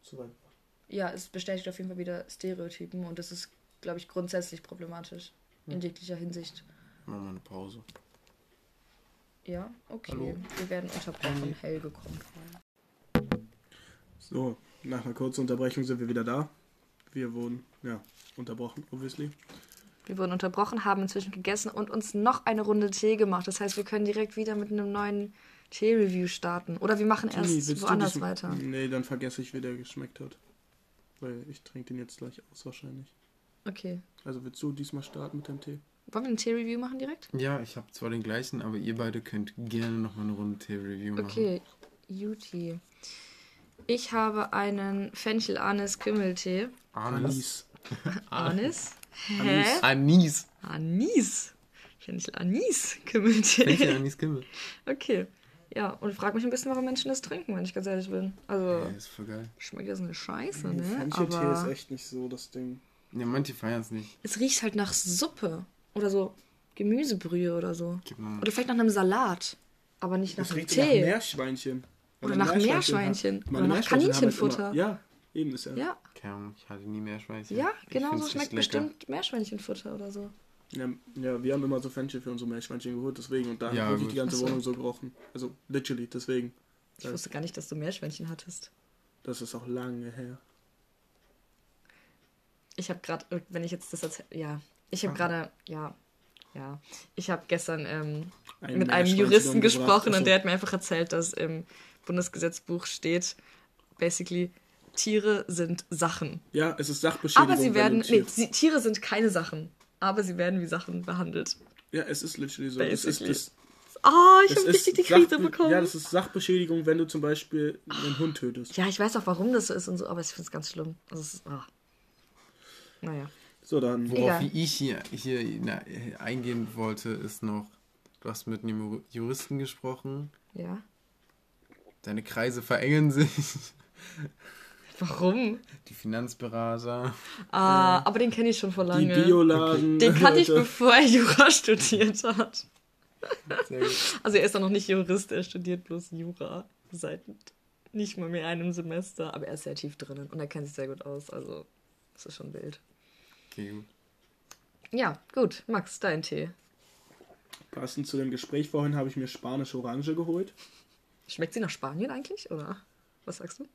zu weit macht. Ja, es bestätigt auf jeden Fall wieder Stereotypen und das ist, glaube ich, grundsätzlich problematisch in jeglicher Hinsicht. Machen wir eine Pause. Ja, okay. Hallo. Wir werden unterbrochen. Helge kommt rein. So, nach einer kurzen Unterbrechung sind wir wieder da. Wir wurden, ja, unterbrochen, obviously. Wir wurden unterbrochen, haben inzwischen gegessen und uns noch eine Runde Tee gemacht. Das heißt, wir können direkt wieder mit einem neuen Tee-Review starten. Oder wir machen Tini, erst woanders weiter. Nee, dann vergesse ich, wie der geschmeckt hat. Weil ich trinke den jetzt gleich aus wahrscheinlich. Okay. Also willst du diesmal starten mit dem Tee? Wollen wir einen Tee-Review machen direkt? Ja, ich habe zwar den gleichen, aber ihr beide könnt gerne noch mal eine Runde Tee-Review machen. Okay, Juti. Ich habe einen Fenchel-Anis-Kümmeltee. Anis. Anis? Hä? Anis. Anis. Fenchel Anis Kümmeltee. Fenchel Anis Kümmel. Okay. Ja, und ich frage mich ein bisschen, warum Menschen das trinken, wenn ich ganz ehrlich bin. Also, ja, ist voll geil. Schmeckt ja so eine Scheiße, ne? Fencheltee Aber ist echt nicht so das Ding. Ja, manche feiern es nicht. Es riecht halt nach Suppe. Oder so Gemüsebrühe oder so. Oder vielleicht nach einem Salat. Aber nicht nach einem Tee. Nach Meerschweinchen. Oder nach Meerschweinchen. Oder nach Kaninchenfutter. Immer, ja, eben ist ja. Ja. Ich hatte nie Meerschweinchen. Ja, genau so schmeckt bestimmt Meerschweinchenfutter oder so. Ja, ja, wir haben immer so Fenchel für unsere Meerschweinchen geholt, deswegen. Und da ja, habe ich die ganze so. Wohnung so gerochen. Also, literally, deswegen. Ich wusste gar nicht, dass du Meerschweinchen hattest. Das ist auch lange her. Ich habe gerade, wenn ich jetzt das erzähle, ja, ich habe gerade, ja, ja, ich habe gestern ähm, Ein mit einem Juristen gesprochen und der hat mir einfach erzählt, dass im Bundesgesetzbuch steht, basically, Tiere sind Sachen. Ja, es ist Sachbeschädigung. Aber sie werden, nee, sie, Tiere sind keine Sachen aber sie werden wie Sachen behandelt. Ja, es ist literally so. Es ist das, Oh, ich habe richtig die Krise bekommen. Ja, das ist Sachbeschädigung, wenn du zum Beispiel einen Hund tötest. Ja, ich weiß auch, warum das so ist und so, aber ich finde es ganz schlimm. Also es ist, oh. Naja. So, dann. Worauf Egal. ich hier, hier na, eingehen wollte, ist noch, du hast mit einem Juristen gesprochen. Ja. Deine Kreise verengen sich. Warum? Die Finanzberater. Ah, aber den kenne ich schon vor lange. Die Bioladen. Den kannte ich, bevor er Jura studiert hat. Sehr gut. Also er ist doch noch nicht Jurist, er studiert bloß Jura seit nicht mal mehr einem Semester, aber er ist sehr tief drinnen und er kennt sich sehr gut aus, also das ist schon wild. Okay, gut. Ja, gut. Max, dein Tee. Passend zu dem Gespräch vorhin habe ich mir spanische Orange geholt. Schmeckt sie nach Spanien eigentlich, oder? Was sagst du?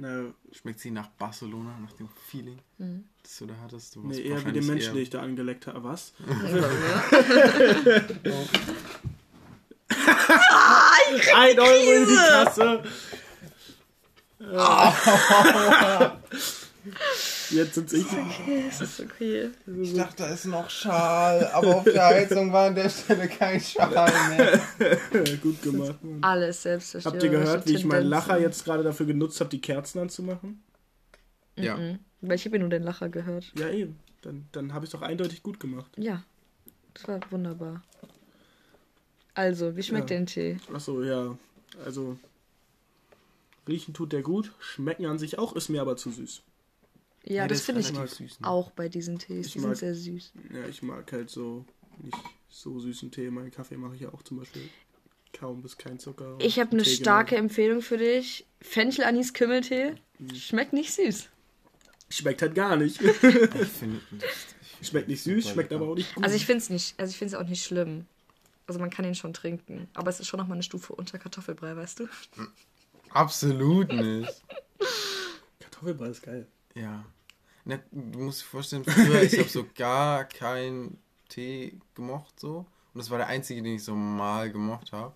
Na, Schmeckt sie nach Barcelona, nach dem Feeling, mhm. das du da hattest? Du nee, eher wie den Menschen, den ich da angeleckt habe. Was? Ein Euro in die Kasse. Oh. Jetzt sind ich. Okay, es ist okay. Ich dachte, da ist noch Schal, aber auf der Heizung war an der Stelle kein Schal mehr. Gut gemacht. Alles selbst Habt ihr gehört, wie ich meinen Lacher jetzt gerade dafür genutzt habe, die Kerzen anzumachen? Ja. Mhm. Weil ich habe ja nur den Lacher gehört. Ja, eben. Dann, dann habe ich es doch eindeutig gut gemacht. Ja. Das war wunderbar. Also, wie schmeckt ja. der Tee? Achso, ja. Also, riechen tut der gut, schmecken an sich auch, ist mir aber zu süß. Ja, ja das finde ich süß, ne? auch bei diesen Tees. Ich die mag, sind sehr süß. Ja, ich mag halt so nicht so süßen Tee. Meinen Kaffee mache ich ja auch zum Beispiel kaum bis kein Zucker. Ich habe eine starke genau. Empfehlung für dich. Fenchel Anis Kümmeltee. Mhm. Schmeckt nicht süß. Schmeckt halt gar nicht. ich finde Schmeckt nicht süß, schmeckt aber auch nicht gut. Also ich finde es nicht, also ich finde es auch nicht schlimm. Also man kann ihn schon trinken, aber es ist schon noch mal eine Stufe unter Kartoffelbrei, weißt du? Absolut nicht. Kartoffelbrei ist geil. Ja. Na, du musst dir vorstellen, früher, ich habe so gar keinen Tee gemocht so. Und das war der einzige, den ich so mal gemocht habe.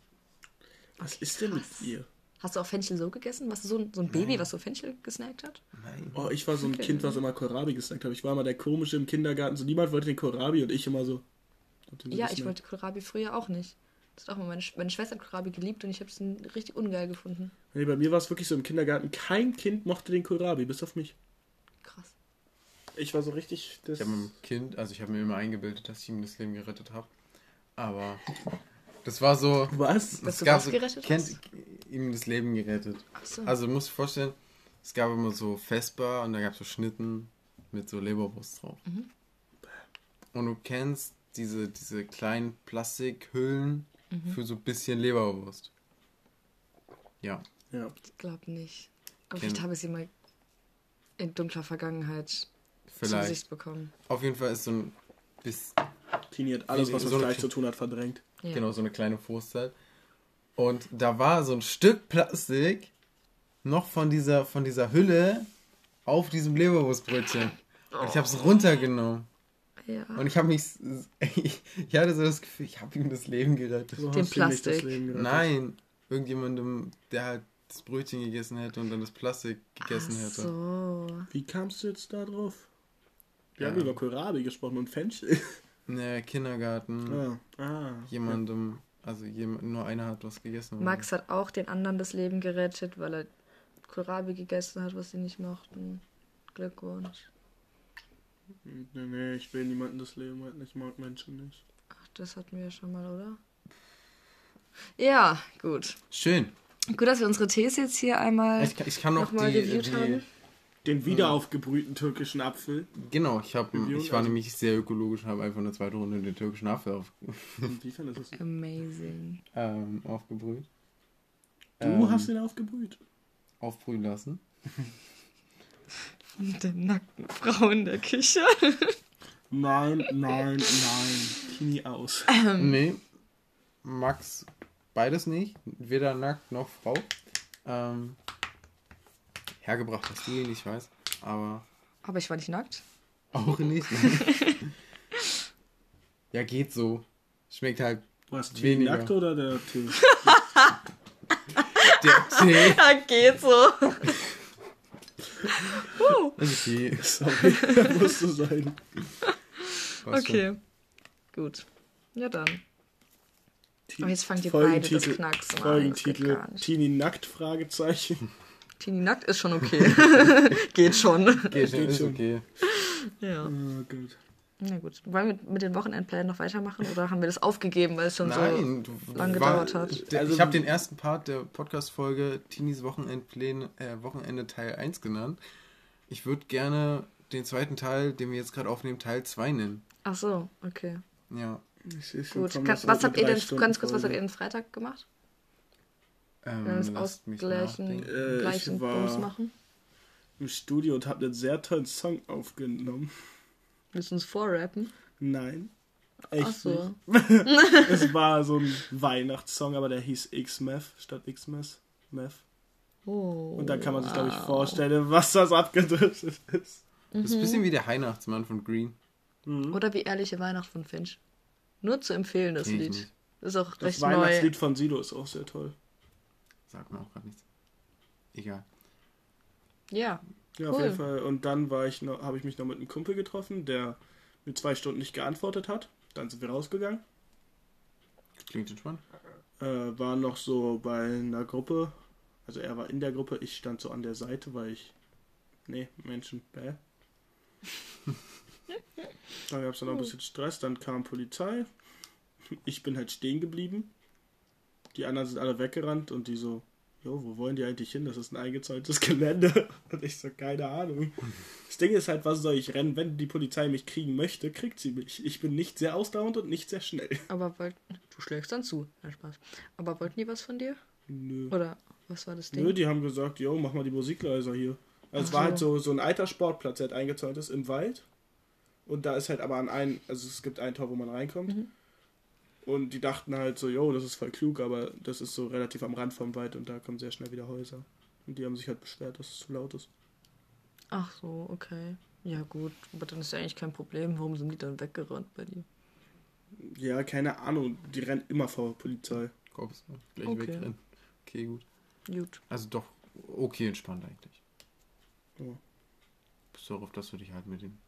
Was ist denn mit dir? Hast du auch Fenchel so gegessen? Warst du so ein, so ein Baby, was so Fenchel gesnackt hat? Nein. Oh, ich war so ein Kind, was immer Kohlrabi gesnackt hat. Ich war immer der komische im Kindergarten. So niemand wollte den Kohlrabi und ich immer so. Ja, ich wollte Kohlrabi früher auch nicht. Das hat auch mal meine, Sch- meine Schwester hat Kohlrabi geliebt und ich habe es richtig ungeil gefunden. Nee, bei mir war es wirklich so im Kindergarten. Kein Kind mochte den Kohlrabi, bis auf mich. Krass. Ich war so richtig. Das Ich habe mit dem Kind, also ich habe mir immer eingebildet, dass ich ihm das Leben gerettet habe. Aber das war so. was? Dass es du gab was so, gerettet kennt, hast? ihm das Leben gerettet. Ach so. Also du musst dir vorstellen, es gab immer so Vesper und da gab es so Schnitten mit so Leberwurst drauf. Mhm. Und du kennst diese, diese kleinen Plastikhüllen Mhm. für so ein bisschen Leberwurst. Ja. Ja. Ich glaube nicht. Aber Kenn- vielleicht habe ich sie mal in dunkler Vergangenheit zu Vielleicht. Gesicht bekommen. Auf jeden Fall ist so ein bis, Tini hat alles, was mit So Fleisch zu tun hat, verdrängt. Ja. genau so eine kleine Fußzeit. Und da war so ein Stück Plastik noch von dieser, von dieser Hülle auf diesem Leberwurstbrötchen. Und ich habe es runtergenommen. Ja. Und ich habe mich, ich, ich hatte so das Gefühl, ich habe ihm das Leben gerettet. Du das Plastik. Leben gerettet. Nein, irgendjemandem, der halt das Brötchen gegessen hätte und dann das Plastik gegessen Ach hätte. so. Wie kamst du jetzt da drauf? Wir Ja. haben über Kohlrabi gesprochen und Fenchel. Ne, Kindergarten, ah. ah. jemandem, also jem, nur einer hat was gegessen. Max hat auch den anderen das Leben gerettet, weil er Kohlrabi gegessen hat, was sie nicht mochten. Glückwunsch. Nee, nee, ich will niemanden das Leben retten. Ich mag Menschen nicht. Ach, das hatten wir ja schon mal, oder? Ja, gut. Schön. Gut, dass wir unsere Tees jetzt hier einmal Ich, kann- ich kann noch nochmal die, die haben. Den wiederaufgebrühten türkischen Apfel. genau, ich, hab, ich war also- nämlich sehr ökologisch und habe einfach eine zweite Runde den türkischen Apfel auf, Inwiefern ist das? Amazing. ähm, aufgebrüht. Du Ähm, hast den aufgebrüht. aufbrühen lassen. Von der nackten Frau in der Küche. Nein, nein, nein. Tini aus. Ähm. Nee, Max beides nicht. Weder nackt noch Frau. Ähm, hergebracht hast du ihn, ich weiß. Aber Aber ich war nicht nackt. auch nicht. ja, geht so. Schmeckt halt Was, Weniger. nackt oder der Tee? der Tee. Ja, geht so. Okay. Sorry, da musst du sein. Schon. Okay. Gut. Ja, dann. Aber jetzt ihr Folgentitel- beide das Knacksen an. Folgentitel. Tini nackt? Fragezeichen. Tini nackt ist schon okay. geht schon. Geht schon, Geht ist schon. okay. Ja. Oh Gott. Na gut. Wollen wir mit den Wochenendplänen noch weitermachen oder haben wir das aufgegeben, weil es schon Nein, so du, lang war- gedauert hat? der- Also- ich habe den ersten Part der Podcast-Folge Teenies Wochenendpläne, äh, Wochenende Teil 1 genannt. Ich würde gerne den zweiten Teil, den wir jetzt gerade aufnehmen, Teil 2 nennen. Ach so, okay. Ja. Gut. Kann, was habt ihr denn, Drei-Stunden ganz kurz, was habt ihr denn Freitag gemacht? Ähm, das ausgleichen. Äh, ich gleichen Bums machen? im Studio und habe einen sehr tollen Song aufgenommen. Willst du uns vorrappen? Nein. Echt Ach so. nicht. Es war so ein Weihnachtssong, aber der hieß X-Meth statt X-Meth. Meth. Oh. Und da kann man sich, glaube ich, vorstellen, was das abgedriftet ist. Das ist ein bisschen wie der Weihnachtsmann von Green. Oder wie Ehrliche Weihnacht von Finch. Nur zu empfehlen, das Lied. nicht. Das ist auch Das recht neu. Weihnachtslied von Sido ist auch sehr toll. Sagt mir auch gerade nichts. Egal. Ja. Ja, Cool. auf jeden Fall. Und dann war ich noch, habe ich mich noch mit einem Kumpel getroffen, der mir zwei Stunden nicht geantwortet hat. Dann sind wir rausgegangen. Klingt entspannt. Äh, war noch so bei einer Gruppe. Also er war in der Gruppe, ich stand so an der Seite, weil ich. Nee, Menschen, bäh. Dann gab es dann noch ein bisschen Stress, dann kam Polizei. Ich bin halt stehen geblieben. Die anderen sind alle weggerannt und die so, jo, wo wollen die eigentlich hin? Das ist ein eingezäuntes Gelände. Und ich so, keine Ahnung. Das Ding ist halt, was soll ich rennen? Wenn die Polizei mich kriegen möchte, kriegt sie mich. Ich bin nicht sehr ausdauernd und nicht sehr schnell. Aber wollt, du schlägst dann zu. Nein, Spaß. Aber wollten die was von dir? Nö. Oder was war das Ding? Nö, die haben gesagt, jo, mach mal die Musik leiser hier. Also es war so. halt so, so ein alter Sportplatz, der halt eingezäunt ist im Wald. Und da ist halt aber an ein, also es gibt ein Tor, wo man reinkommt. Mhm. Und die dachten halt so, yo, das ist voll klug, aber das ist so relativ am Rand vom Wald und da kommen sehr schnell wieder Häuser. Und die haben sich halt beschwert, dass es zu laut ist. Ach so, okay. Ja gut, aber dann ist ja eigentlich kein Problem. Warum sind die dann weggerannt bei dir? Ja, keine Ahnung, die rennen immer vor Polizei. Kommst du gleich Okay. wegrennen. Okay, gut. Gut. Also doch okay entspannt eigentlich. Ja. Bis darauf, dass du dich halt mit den.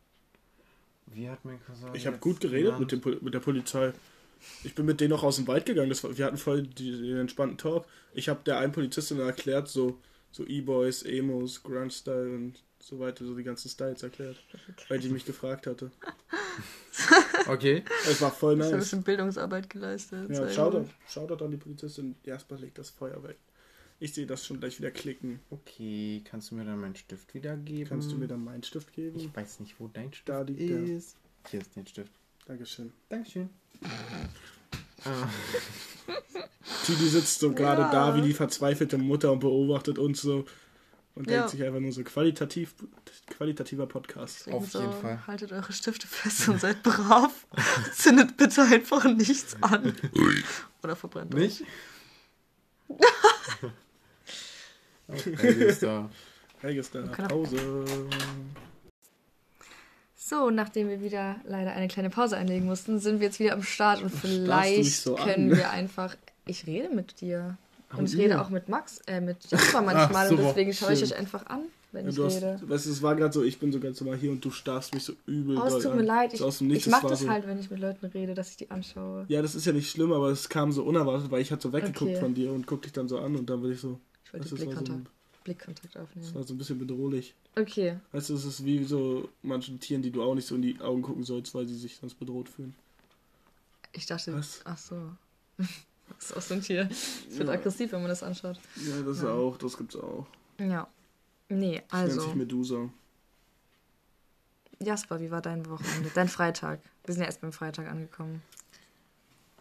Wie hat mein Cousin. Ich habe gut geredet mit, dem, mit der Polizei. Ich bin mit denen noch aus dem Wald gegangen. Das war, wir hatten voll die, den entspannten Talk. Ich habe der einen Polizistin erklärt, so, so E-Boys, Emos, Grunge-Style und so weiter, so die ganzen Styles erklärt. Weil die mich gefragt hatte. Okay. Es war voll Ich habe ein nice. bisschen Bildungsarbeit geleistet. Ja, Shoutout. Shoutout an die Polizistin. Jasper legt das Feuer weg. Ich sehe das schon gleich wieder klicken. Okay, kannst du mir dann meinen Stift wiedergeben? Kannst du mir dann meinen Stift geben? Ich weiß nicht, wo dein Stift Da liegt der. ist. Hier ist dein Stift. Dankeschön. Dankeschön. Ah, Tidi sitzt so gerade Ja. da wie die verzweifelte Mutter und beobachtet uns so und Ja. denkt sich einfach nur so qualitativ, qualitativer Podcast. Deswegen Auf jeden Fall. Haltet eure Stifte fest und seid brav. Zündet bitte einfach nichts an. Oder verbrennt euch. nicht? okay, ist da. Helge ist da Pause. So, nachdem wir wieder leider eine kleine Pause einlegen mussten, sind wir jetzt wieder am Start und vielleicht so an? können wir einfach. Ich rede mit dir. Ach, Und ich mit rede auch mit Max, äh, mit Jasper manchmal und super, deswegen schaue ich euch einfach an, wenn Ja, ich du hast, rede. weißt du, es war gerade so, ich bin so ganz normal hier und du starrst mich so übel. Oh, es tut an. mir leid. Ich, So ich mache das so, halt, wenn ich mit Leuten rede, dass ich die anschaue. Ja, das ist ja nicht schlimm, aber es kam so unerwartet, weil ich halt so weggeguckt Okay. von dir und guck dich dann so an und dann will ich so, Ich wollte es war so, Blickkontakt, Blickkontakt aufnehmen. war so ein bisschen bedrohlich. Okay, Weißt du, es ist wie so manchen Tieren, die du auch nicht so in die Augen gucken sollst, weil sie sich sonst bedroht fühlen. ich dachte. Was? Ach so. Das ist auch so ein Tier. Es wird Ja. aggressiv, wenn man das anschaut. Ja, das Ja. auch, das gibt's auch. Ja. Nee, Das nennt also. sich Medusa. Jasper, wie war dein Wochenende? Dein Freitag. Wir sind ja erst beim Freitag angekommen.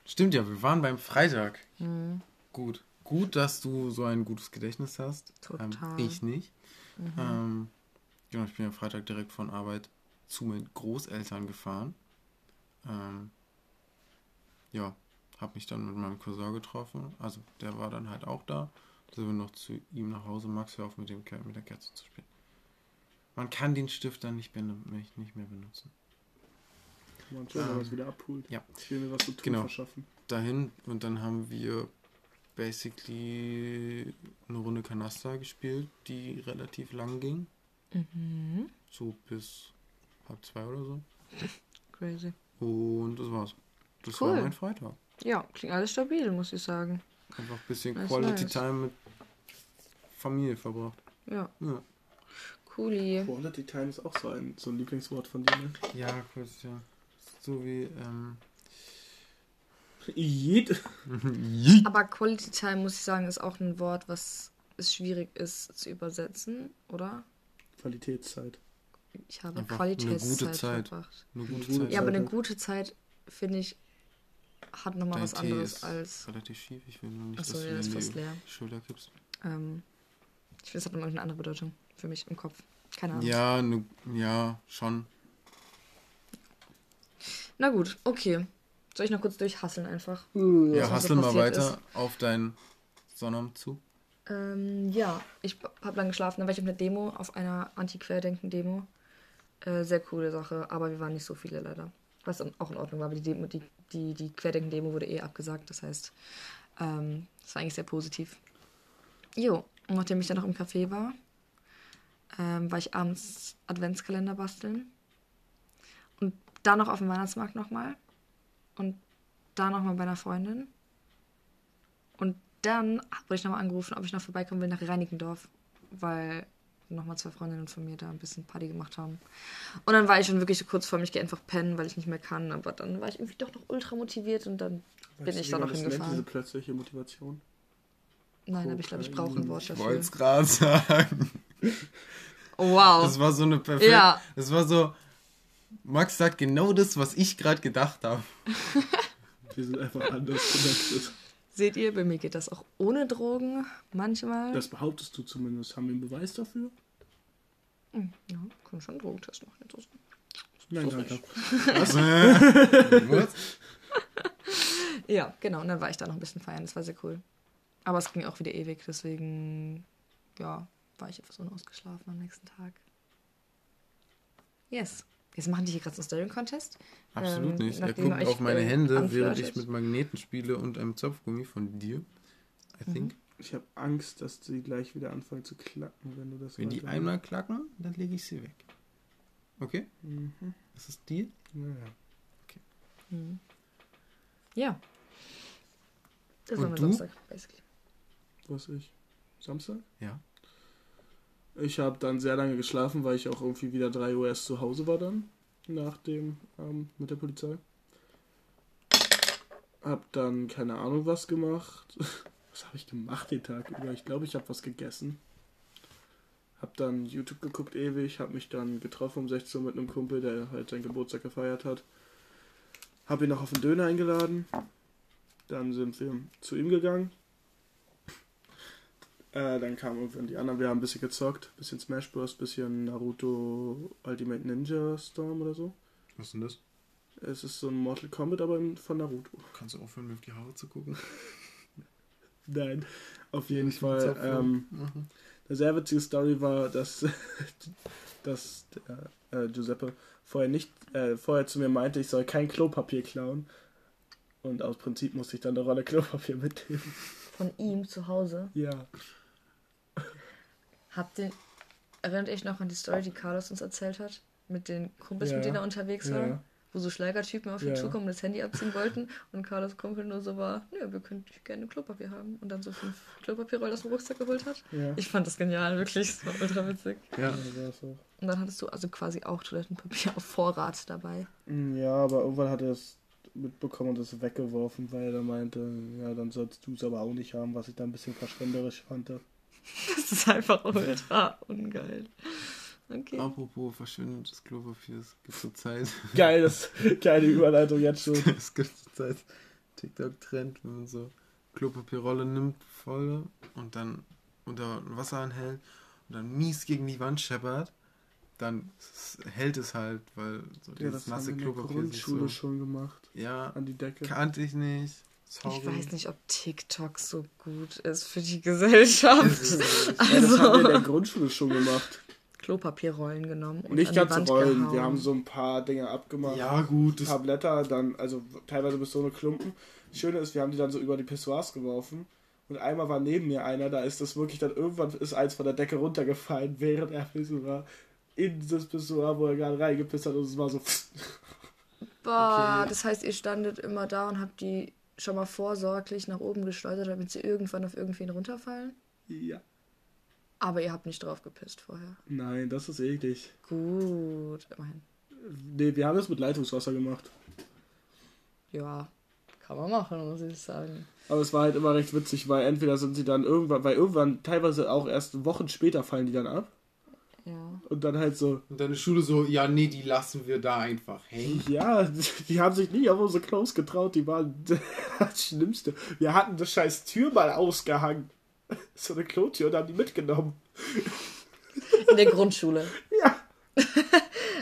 Stimmt ja, wir waren beim Freitag. Mhm. Gut. Gut, dass du so ein gutes Gedächtnis hast. Total. Ähm, ich nicht. Mhm. Ähm, genau, ich bin am Freitag direkt von Arbeit zu meinen Großeltern gefahren. Ähm, ja, habe mich dann mit meinem Cousin getroffen. Also der war dann halt auch da. Da sind wir noch zu ihm nach Hause. Max, hör auf mit, dem, Ker- mit der Kerze zu spielen. Man kann den Stift dann nicht, nicht mehr benutzen. Kann man schon, wenn Ähm, man es wieder abholt. ja. Ich will mir was zu tun Genau. verschaffen. Dahin und dann haben wir basically eine Runde Kanaster gespielt, die relativ lang ging. Mhm. So bis halb zwei oder so. Crazy. Und das war's. Das Cool. war mein Freitag. Ja, klingt alles stabil, muss ich sagen. Einfach ein bisschen Nice, Quality nice. Time mit Familie verbracht. Ja, Ja, cooli. Quality Time ist auch so ein, so ein Lieblingswort von dir, ne? ja kurz, ja. So wie, ähm. Yeet. Aber Quality Time, muss ich sagen, ist auch ein Wort, was es schwierig ist zu übersetzen, oder? Qualitätszeit. Ich habe Einfach Qualitätszeit eine gute Zeit. verbracht. Eine gute Zeit. Ja, aber eine gute Zeit, finde ich, hat nochmal Dein was Tee anderes ist als. relativ schief. Ich will nur nicht, Achso, dass ja, du ist fast leer. Schulter kippst. Ähm, ich finde, es hat nochmal eine andere Bedeutung für mich im Kopf. Keine Ahnung. Ja, ne, ja, schon. Na gut, okay. Soll ich noch kurz durchhasseln einfach? Ja, was hast so mal weiter auf deinen Sonnabend zu? Ähm, ja, ich habe lang geschlafen. Dann war ich auf einer Demo, auf einer Anti-Querdenken-Demo. Äh, sehr coole Sache, aber wir waren nicht so viele leider. Was auch in Ordnung war, aber die, Demo, die, die, die Querdenken-Demo wurde eh abgesagt. Das heißt, ähm, das war eigentlich sehr positiv. Jo, und nachdem ich dann noch im Café war, ähm, war ich abends Adventskalender basteln. Und dann noch auf dem Weihnachtsmarkt nochmal. Und da nochmal bei einer Freundin. Und dann wurde ich nochmal angerufen, ob ich noch vorbeikommen will nach Reinickendorf, weil nochmal zwei Freundinnen von mir da ein bisschen Party gemacht haben. Und dann war ich schon wirklich so kurz vor mich, gehe einfach pennen, weil ich nicht mehr kann. Aber dann war ich irgendwie doch noch ultra motiviert und dann bin Weißt du, ich da noch das nennt, hingefahren. Diese plötzliche Motivation. Nein, aber ich glaube, ich brauche ein Wort Ich dafür. wollte es gerade sagen. Wow. Das war so eine perfekte. Ja. Das war so. Max sagt genau das, was ich gerade gedacht habe. Wir sind einfach anders connected. Seht ihr, bei mir geht das auch ohne Drogen manchmal. Das behauptest du zumindest. Haben wir einen Beweis dafür? Hm, ja, können schon einen Drogentest machen. Jetzt. Nein, danke. Was? Ja, genau. Und dann war ich da noch ein bisschen feiern. Das war sehr cool. Aber es ging auch wieder ewig, deswegen, ja, war ich etwas unausgeschlafen am nächsten Tag. Yes. Jetzt machen die hier gerade so einen Staring-Contest. Absolut Ähm, nicht. Er guckt auf meine äh, Hände, während ich mit Magneten spiele und einem Zopfgummi von dir. I think. Ich habe Angst, dass sie gleich wieder anfangen zu klacken, wenn du das Wenn die einmal klacken, dann lege ich sie weg. Okay? Mhm. Ist das Deal? Naja. Mhm. Ja. Das Und war mein du? Samstag, basically. Was ich? Samstag? Ja. Ich habe dann sehr lange geschlafen, weil ich auch irgendwie wieder 3 Uhr erst zu Hause war dann, nach dem Abend mit der Polizei. Hab dann keine Ahnung was gemacht. Was habe ich gemacht den Tag über? Ich glaube, ich habe was gegessen. Hab dann YouTube geguckt ewig, hab mich dann getroffen um 16 Uhr mit einem Kumpel, der halt seinen Geburtstag gefeiert hat. Hab ihn noch auf den Döner eingeladen. Dann sind wir zu ihm gegangen. Äh, dann kamen irgendwann die anderen. Wir haben ein bisschen gezockt. Bisschen Smash Bros., bisschen Naruto Ultimate Ninja Storm oder so. Was ist denn das? Es ist so ein Mortal Kombat, aber von Naruto. Kannst du aufhören, mir auf die Haare zu gucken? Nein, auf jeden Ich Fall. Ähm, Mhm. eine sehr witzige Story war, dass, dass der, äh, Giuseppe vorher nicht, äh, vorher zu mir meinte, ich soll kein Klopapier klauen. Und aus Prinzip musste ich dann eine Rolle Klopapier mitnehmen. Von ihm zu Hause. Ja. Habt ihr, erinnert euch noch an die Story, die Carlos uns erzählt hat? Mit den Kumpels, Ja. mit denen er unterwegs war? Ja. Wo so Schlägertypen auf ihn Ja. zukommen und das Handy abziehen wollten. Und Carlos Kumpel nur so war, nö, wir könnten gerne Klopapier haben. Und dann so fünf Klopapierrollen aus dem Rucksack geholt hat. Ich fand das genial, wirklich. Das war ultra witzig. Ja. Und dann hattest du also quasi auch Toilettenpapier auf Vorrat dabei. Mm, Ja, aber irgendwann hat er es mitbekommen und es weggeworfen, weil er meinte, ja, dann sollst du es aber auch nicht haben, was ich da ein bisschen verschwenderisch fand. Das ist einfach ultra ungeil. Okay. Apropos verschwindendes Klopapier, es gibt zur Zeit, Geil, das geile Überleitung jetzt schon. es gibt zur Zeit TikTok-Trend, wenn man so Klopapierrolle nimmt, voll und dann unter Wasser anhält und dann mies gegen die Wand scheppert, dann s- hält es halt, weil so Ja, dieses das haben nasse wir in der Klopapier sich Grundschule so, schon gemacht. ja, An die Decke. kannte ich nicht. Sorry. Ich weiß nicht, ob TikTok so gut ist für die Gesellschaft. Es ist- Ja, das haben wir in der Also, Grundschule schon gemacht. Klopapierrollen genommen und Nicht ganz rollen. gehauen. Wir haben so ein paar Dinge abgemacht. ja gut, ein paar Blätter, dann, also teilweise bis so eine Klumpen. Das Schöne ist, wir haben die dann so über die Pissoirs geworfen. Und einmal war neben mir einer, da ist das wirklich dann irgendwann ist eins von der Decke runtergefallen, während er Pissoir in das Pissoir, wo er gerade reingepisst hat und es war so. Boah, Okay. das heißt, ihr standet immer da und habt die schon mal vorsorglich nach oben geschleudert, damit sie irgendwann auf irgendwen runterfallen. ja. Aber ihr habt nicht drauf gepisst vorher. Nein, das ist eklig. Gut, immerhin. Nee, wir haben das mit Leitungswasser gemacht. Ja, kann man machen, muss ich sagen. Aber es war halt immer recht witzig, weil entweder sind sie dann irgendwann, weil irgendwann teilweise auch erst Wochen später fallen die dann ab. Ja. Und dann halt so, Und deine Schule so, ja, nee, die lassen wir da einfach hängen. ja, die haben sich nicht auf unsere Clothes getraut, die waren das Schlimmste. Wir hatten das scheiß Tür mal ausgehangen. So eine Klotür und haben die mitgenommen. In der Grundschule. Ja.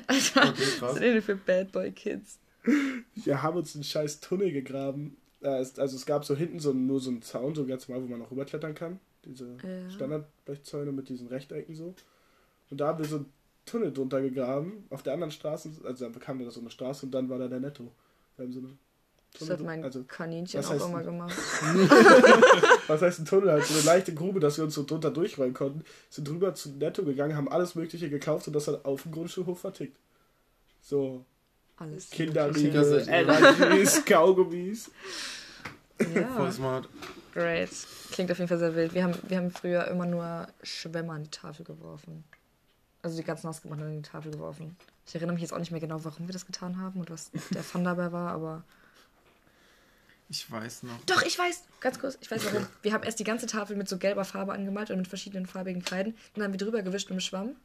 Alter, Okay, krass. was sind denn für Bad Boy Kids? Wir haben uns einen scheiß Tunnel gegraben. Also es gab so hinten so nur so einen Zaun, so ganz normal, wo man noch rüberklettern kann. Diese Ja. Standardblechzäune mit diesen Rechtecken so. Und da haben wir so einen Tunnel drunter gegraben. Auf der anderen Straße, also da kam da so eine Straße und dann war da der Netto. Wir haben so eine Das hat mein also, Kaninchen auch heißt immer gemacht. was heißt ein Tunnel? Halt so eine leichte Grube, dass wir uns so drunter durchrollen konnten. Sind drüber zu Netto gegangen, haben alles Mögliche gekauft und das dann auf dem Grundschulhof vertickt. So Alles. Kinderriegel. Energies, Kaugummis. Voll Ja, smart. great. Klingt auf jeden Fall sehr wild. Wir haben, wir haben früher immer nur Schwämme an die Tafel geworfen. Also die ganz nass gemacht und an die Tafel geworfen. Ich erinnere mich jetzt auch nicht mehr genau, warum wir das getan haben und was der Fun dabei war, aber. Ich weiß noch. Doch, ich weiß, ganz kurz, ich weiß warum. Wir haben erst die ganze Tafel mit so gelber Farbe angemalt und mit verschiedenen farbigen Kreiden. Dann haben wir drüber gewischt mit dem Schwamm,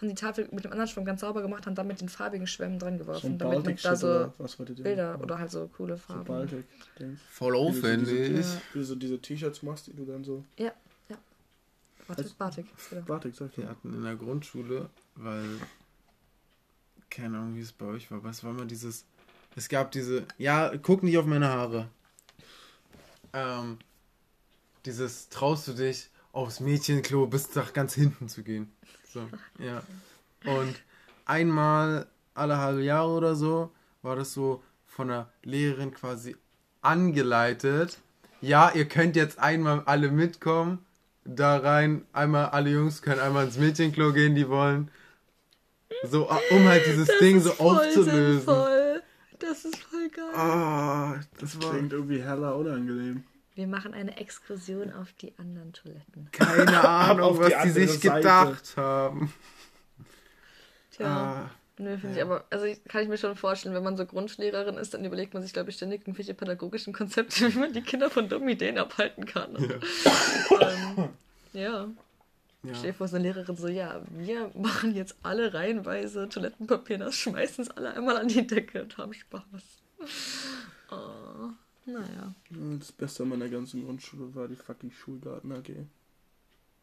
haben die Tafel mit dem anderen Schwamm ganz sauber gemacht, haben dann mit den farbigen Schwämmen dran So geworfen, ein damit man baltic da so? Bilder oder halt so coole So Farben. Baltic-Dings. Voll Diese- aufwendig. Wie du so diese T-Shirts machst, die du dann so. Ja, ja. Warte, Als- Batik. Genau. Batik, sag ich Wir hatten in der Grundschule, weil keine Ahnung, wie es bei euch war, aber es war immer dieses. Es gab diese. Ja, guck nicht auf meine Haare. Ähm, dieses, traust du dich aufs Mädchenklo bis nach ganz hinten zu gehen. So, ja. Und einmal alle halbe Jahre oder so war das so von der Lehrerin quasi angeleitet. Ja, ihr könnt jetzt einmal alle mitkommen. Da rein, einmal alle Jungs können einmal ins Mädchenklo gehen, die wollen. So, um halt dieses Das Ding ist so voll aufzulösen. sinnvoll. Das ist voll geil. Ah, das war Klingt irgendwie heller unangenehm. Wir machen eine Exkursion auf die anderen Toiletten. keine Ahnung, Auf die was die andere sich Seite. gedacht haben. Tja. Ah, Nö, finde ich aber, also ich, kann ich mir schon vorstellen, wenn man so Grundschullehrerin ist, dann überlegt man sich, glaube ich, ständig irgendwelche pädagogischen Konzepte, wie man die Kinder von dummen Ideen abhalten kann. Und, ähm, ja. ja. Stell dir vor, so eine Lehrerin so, ja, wir machen jetzt alle reihenweise Toilettenpapier nass, schmeißen es alle einmal an die Decke und haben Spaß. Oh, naja. Das Beste an meiner ganzen Grundschule war die fucking Schulgarten AG.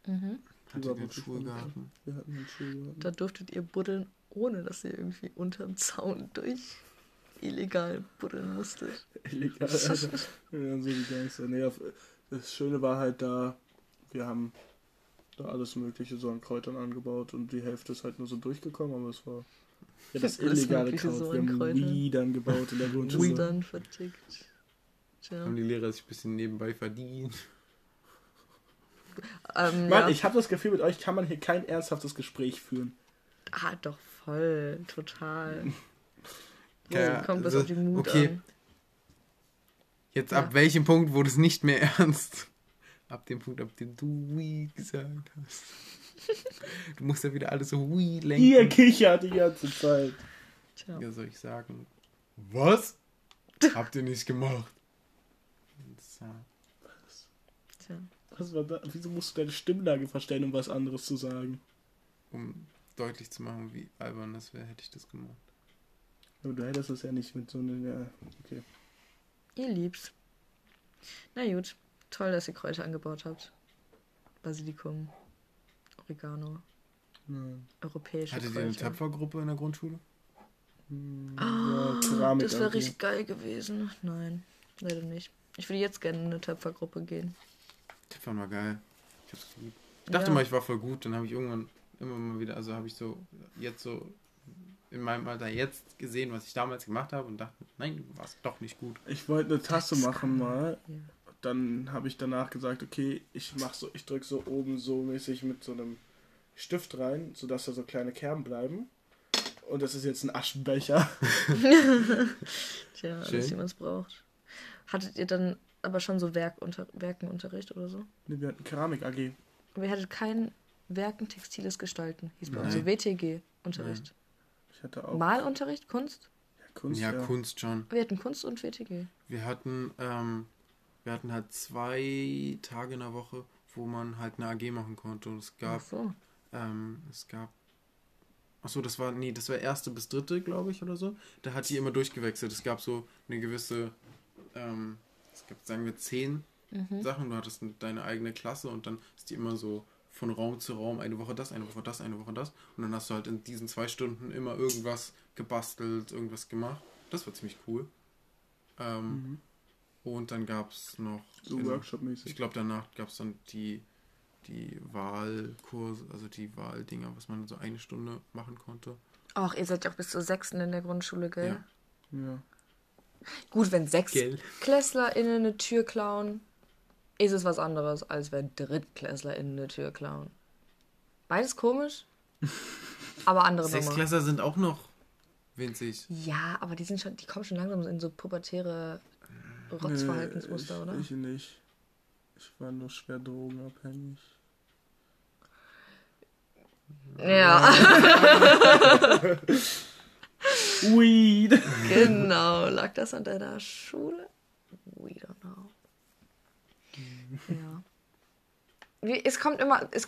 Mhm. Hatte den Schulgarten. Wir hatten einen Schulgarten. Da durftet ihr buddeln, ohne dass ihr irgendwie unterm Zaun durch illegal buddeln musstet. Illegal, waren so die Gangster. Nee, das Schöne war halt da, wir haben da alles Mögliche so an Kräutern angebaut und die Hälfte ist halt nur so durchgekommen, aber es war ja, das illegale Kraut. so wir an haben Kräutern. Weed angebaut in der Grundschule. Weed dann vertickt. Tja. Haben die Lehrer sich ein bisschen nebenbei verdient. Ähm, Mann, ja. ich habe das Gefühl, mit euch kann man hier kein ernsthaftes Gespräch führen. Ah, doch voll, total. Ja, kommt das also, auf die Mut okay. an. Jetzt Ja. ab welchem Punkt wurde es nicht mehr ernst? Ab dem Punkt, ab dem du Weed gesagt hast. Du musst ja wieder alles so Weed lenken. Ihr kichert die ganze Zeit. Tja. Ja, soll ich sagen? Was? Habt ihr nicht gemacht? So. Tja. Was war da? Wieso musst du deine Stimmlage verstellen, um was anderes zu sagen? Um deutlich zu machen, wie albern das wäre, hätte ich das gemacht. Aber du hättest das ja nicht mit so einer. Ja, okay. Ihr liebt's. Na gut, toll, dass ihr Kräuter angebaut habt. Basilikum, Oregano, Nein. europäische Hattet ihr eine Kräuter. Töpfergruppe in der Grundschule? Hm, Ah, ja, das wäre richtig geil gewesen. Nein, leider nicht. Ich würde jetzt gerne in eine Töpfergruppe gehen. Töpfern war geil. Ich hab's geliebt. Ich dachte Ja. mal, ich war voll gut, dann habe ich irgendwann immer mal wieder, also habe ich so jetzt so in meinem Alter jetzt gesehen, was ich damals gemacht habe und dachte, nein, du warst doch nicht gut. Ich wollte eine Tasse machen mal. Ja. Dann habe ich danach gesagt, okay, ich mach so, ich drücke so oben so mäßig mit so einem Stift rein, sodass da so kleine Kerben bleiben. Und das ist jetzt ein Aschenbecher. Tja, Schön. alles, wie man es braucht. Hattet ihr dann aber schon so Werkunter Werkenunterricht oder so? Nee, wir hatten Keramik AG. Aber ihr hattet kein Werken, textiles Gestalten, hieß bei uns. So WTG-Unterricht. Ich hatte auch Malunterricht, Kunst? ja, Kunst. ja, Ja, Kunst schon. Wir hatten Kunst und WTG. Wir hatten, ähm, wir hatten halt zwei Tage in der Woche, wo man halt eine AG machen konnte. Und es Ach gab, so. ähm, es gab. Achso, das war, nee, das war erste bis dritte, glaube ich, oder so. Da hat die immer durchgewechselt. Es gab so eine gewisse, ähm, es gab, sagen wir, zehn Mhm. Sachen. Du hattest deine eigene Klasse und dann ist die immer so von Raum zu Raum, eine Woche das, eine Woche das, eine Woche das. Und dann hast du halt in diesen zwei Stunden immer irgendwas gebastelt, irgendwas gemacht. Das war ziemlich cool. Ähm, Mhm. Und dann gab es noch, So in- ich Workshop-mäßig. glaube danach gab es dann die, die Wahlkurse, also die Wahldinger, was man so eine Stunde machen konnte. Ach, ihr seid ja auch bis zur sechsten in der Grundschule, gell? Ja. Ja. Gut, wenn sechs Gell. KlässlerInnen eine Tür klauen, ist es was anderes, als wenn DrittklässlerInnen eine Tür klauen. Beides komisch, aber andere. Sechsklässler sind auch noch winzig. Ja, aber die sind schon, die kommen schon langsam in so pubertäre Rotzverhaltensmuster, nee, oder? Ich, ich nicht. Ich war nur schwer drogenabhängig. Ja, Weed! genau. Lag das an deiner Schule? We don't know. Ja. Wie, es kommt immer, es,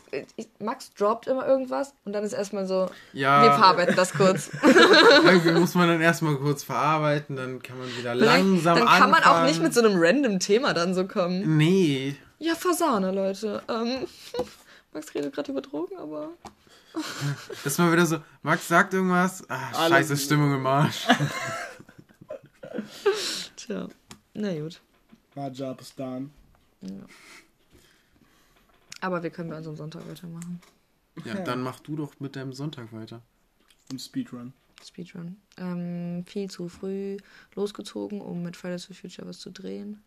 Max droppt immer irgendwas und dann ist erstmal so, Ja, wir verarbeiten das kurz. irgendwie muss man dann erstmal kurz verarbeiten, dann kann man wieder langsam dann kann man auch anfangen. nicht mit so einem random Thema dann so kommen. Nee. Ja, Fasane, Leute. Ähm, Max redet gerade über Drogen, aber Das ist mal wieder so, Max sagt irgendwas, Alle- scheiße Stimmung im Arsch. Tja, na gut. Rajabistan. Ja. Aber wir können bei unserem Sonntag weitermachen. Ja, dann mach du doch mit deinem Sonntag weiter. Im Speedrun. Speedrun. Ähm, viel zu früh losgezogen, um mit Fridays for Future was zu drehen.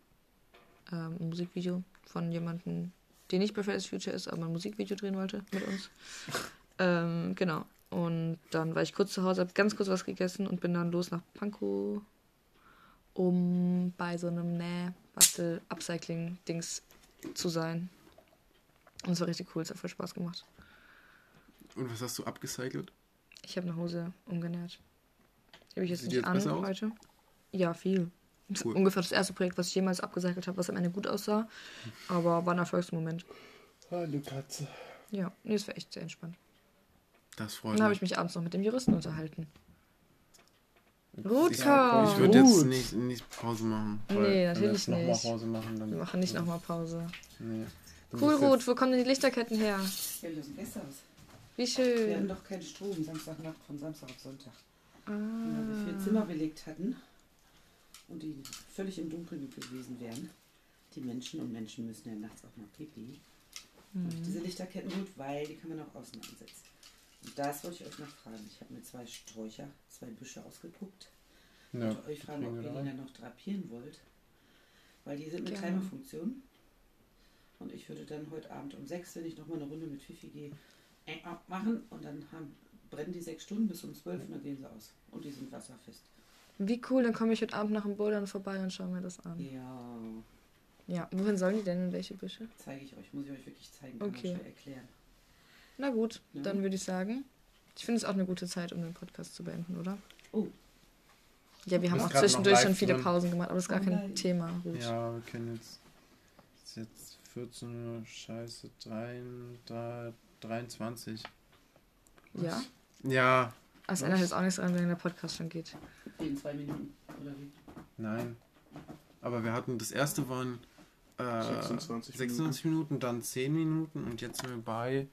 Ähm, ein Musikvideo von jemandem, der nicht bei Fridays for Future ist, aber ein Musikvideo drehen wollte mit uns. ähm, genau. Und dann war ich kurz zu Hause, habe ganz kurz was gegessen und bin dann los nach Pankow, um bei so einem Näh-Bastel-Upcycling-Dings zu sein. Und es war richtig cool, es hat voll Spaß gemacht. Und was hast du abgecycelt? Ich habe eine Hose umgenäht. Die habe ich jetzt Sieht nicht jetzt an aus? heute. Ja, viel. Cool. ungefähr das erste Projekt, was ich jemals abgecycelt habe, was am Ende gut aussah. Aber war ein Erfolgsmoment. Hallo Katze. Ja, nee, es war echt sehr entspannt. Das freut Dann habe ich mich. mich abends noch mit dem Juristen unterhalten. Rutka! ich würde jetzt Gut. nicht, nicht Pause machen. Nee, wir natürlich jetzt noch mal nicht. Pause machen, dann. Wir machen nicht nochmal Pause. Nee. Cool, Ruth, wo kommen denn die Lichterketten her? Ja, wir lösen Gäste aus. Wie Wir hatten schön. doch keinen Strom Samstagnacht von Samstag auf Sonntag. Ah. Weil wir vier Zimmer belegt hatten und die völlig im Dunkeln gewesen wären. Die Menschen und Menschen müssen ja nachts auch noch pipi. Mhm. Und diese Lichterketten gut, weil die kann man auch außen ansetzen. Und das wollte ich euch noch fragen. Ich habe mir zwei Sträucher, zwei Büsche ausgeguckt. Ich Ja, wollte euch fragen, ob ihr die dann noch drapieren wollt. Weil die sind mit Gerne. Timerfunktion. Und ich würde dann heute Abend um sechs, wenn ich nochmal eine Runde mit Fifi gehe, äh, machen. Und dann haben, brennen die sechs Stunden bis um zwölf und dann gehen sie aus. Und die sind wasserfest. Wie cool, dann komme ich heute Abend nach dem Bouldern vorbei und schaue mir das an. Ja, Ja, wohin sollen die denn? In welche Büsche? zeige ich euch. Muss ich euch wirklich zeigen. Kann man Okay. erklären. Na gut, Ja. dann würde ich sagen, ich finde es auch eine gute Zeit, um den Podcast zu beenden, oder? Oh, Ja, wir haben auch zwischendurch schon viele drin. Pausen gemacht, aber das ist gar Oh kein nein. Thema. Gut. Ja, wir können jetzt. Es ist jetzt 14 Uhr, scheiße, 3, 3, 23. Ja? Ja, Das ändert jetzt auch nichts daran, wenn der Podcast schon geht. in zwei Minuten. Oder wie? nein. Aber wir hatten, das erste waren äh, 26 26 Minuten, dann 10 Minuten und jetzt sind wir bei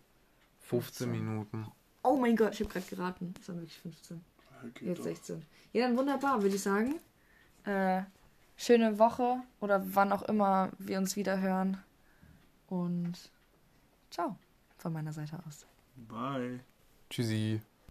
15 Minuten. Oh mein Gott, ich habe gerade geraten. Das waren wirklich 15. Okay, Jetzt doch. 16. Ja, dann wunderbar, würde ich sagen. Äh, schöne Woche oder wann auch immer wir uns wieder hören. Und ciao von meiner Seite aus. Bye. Tschüssi.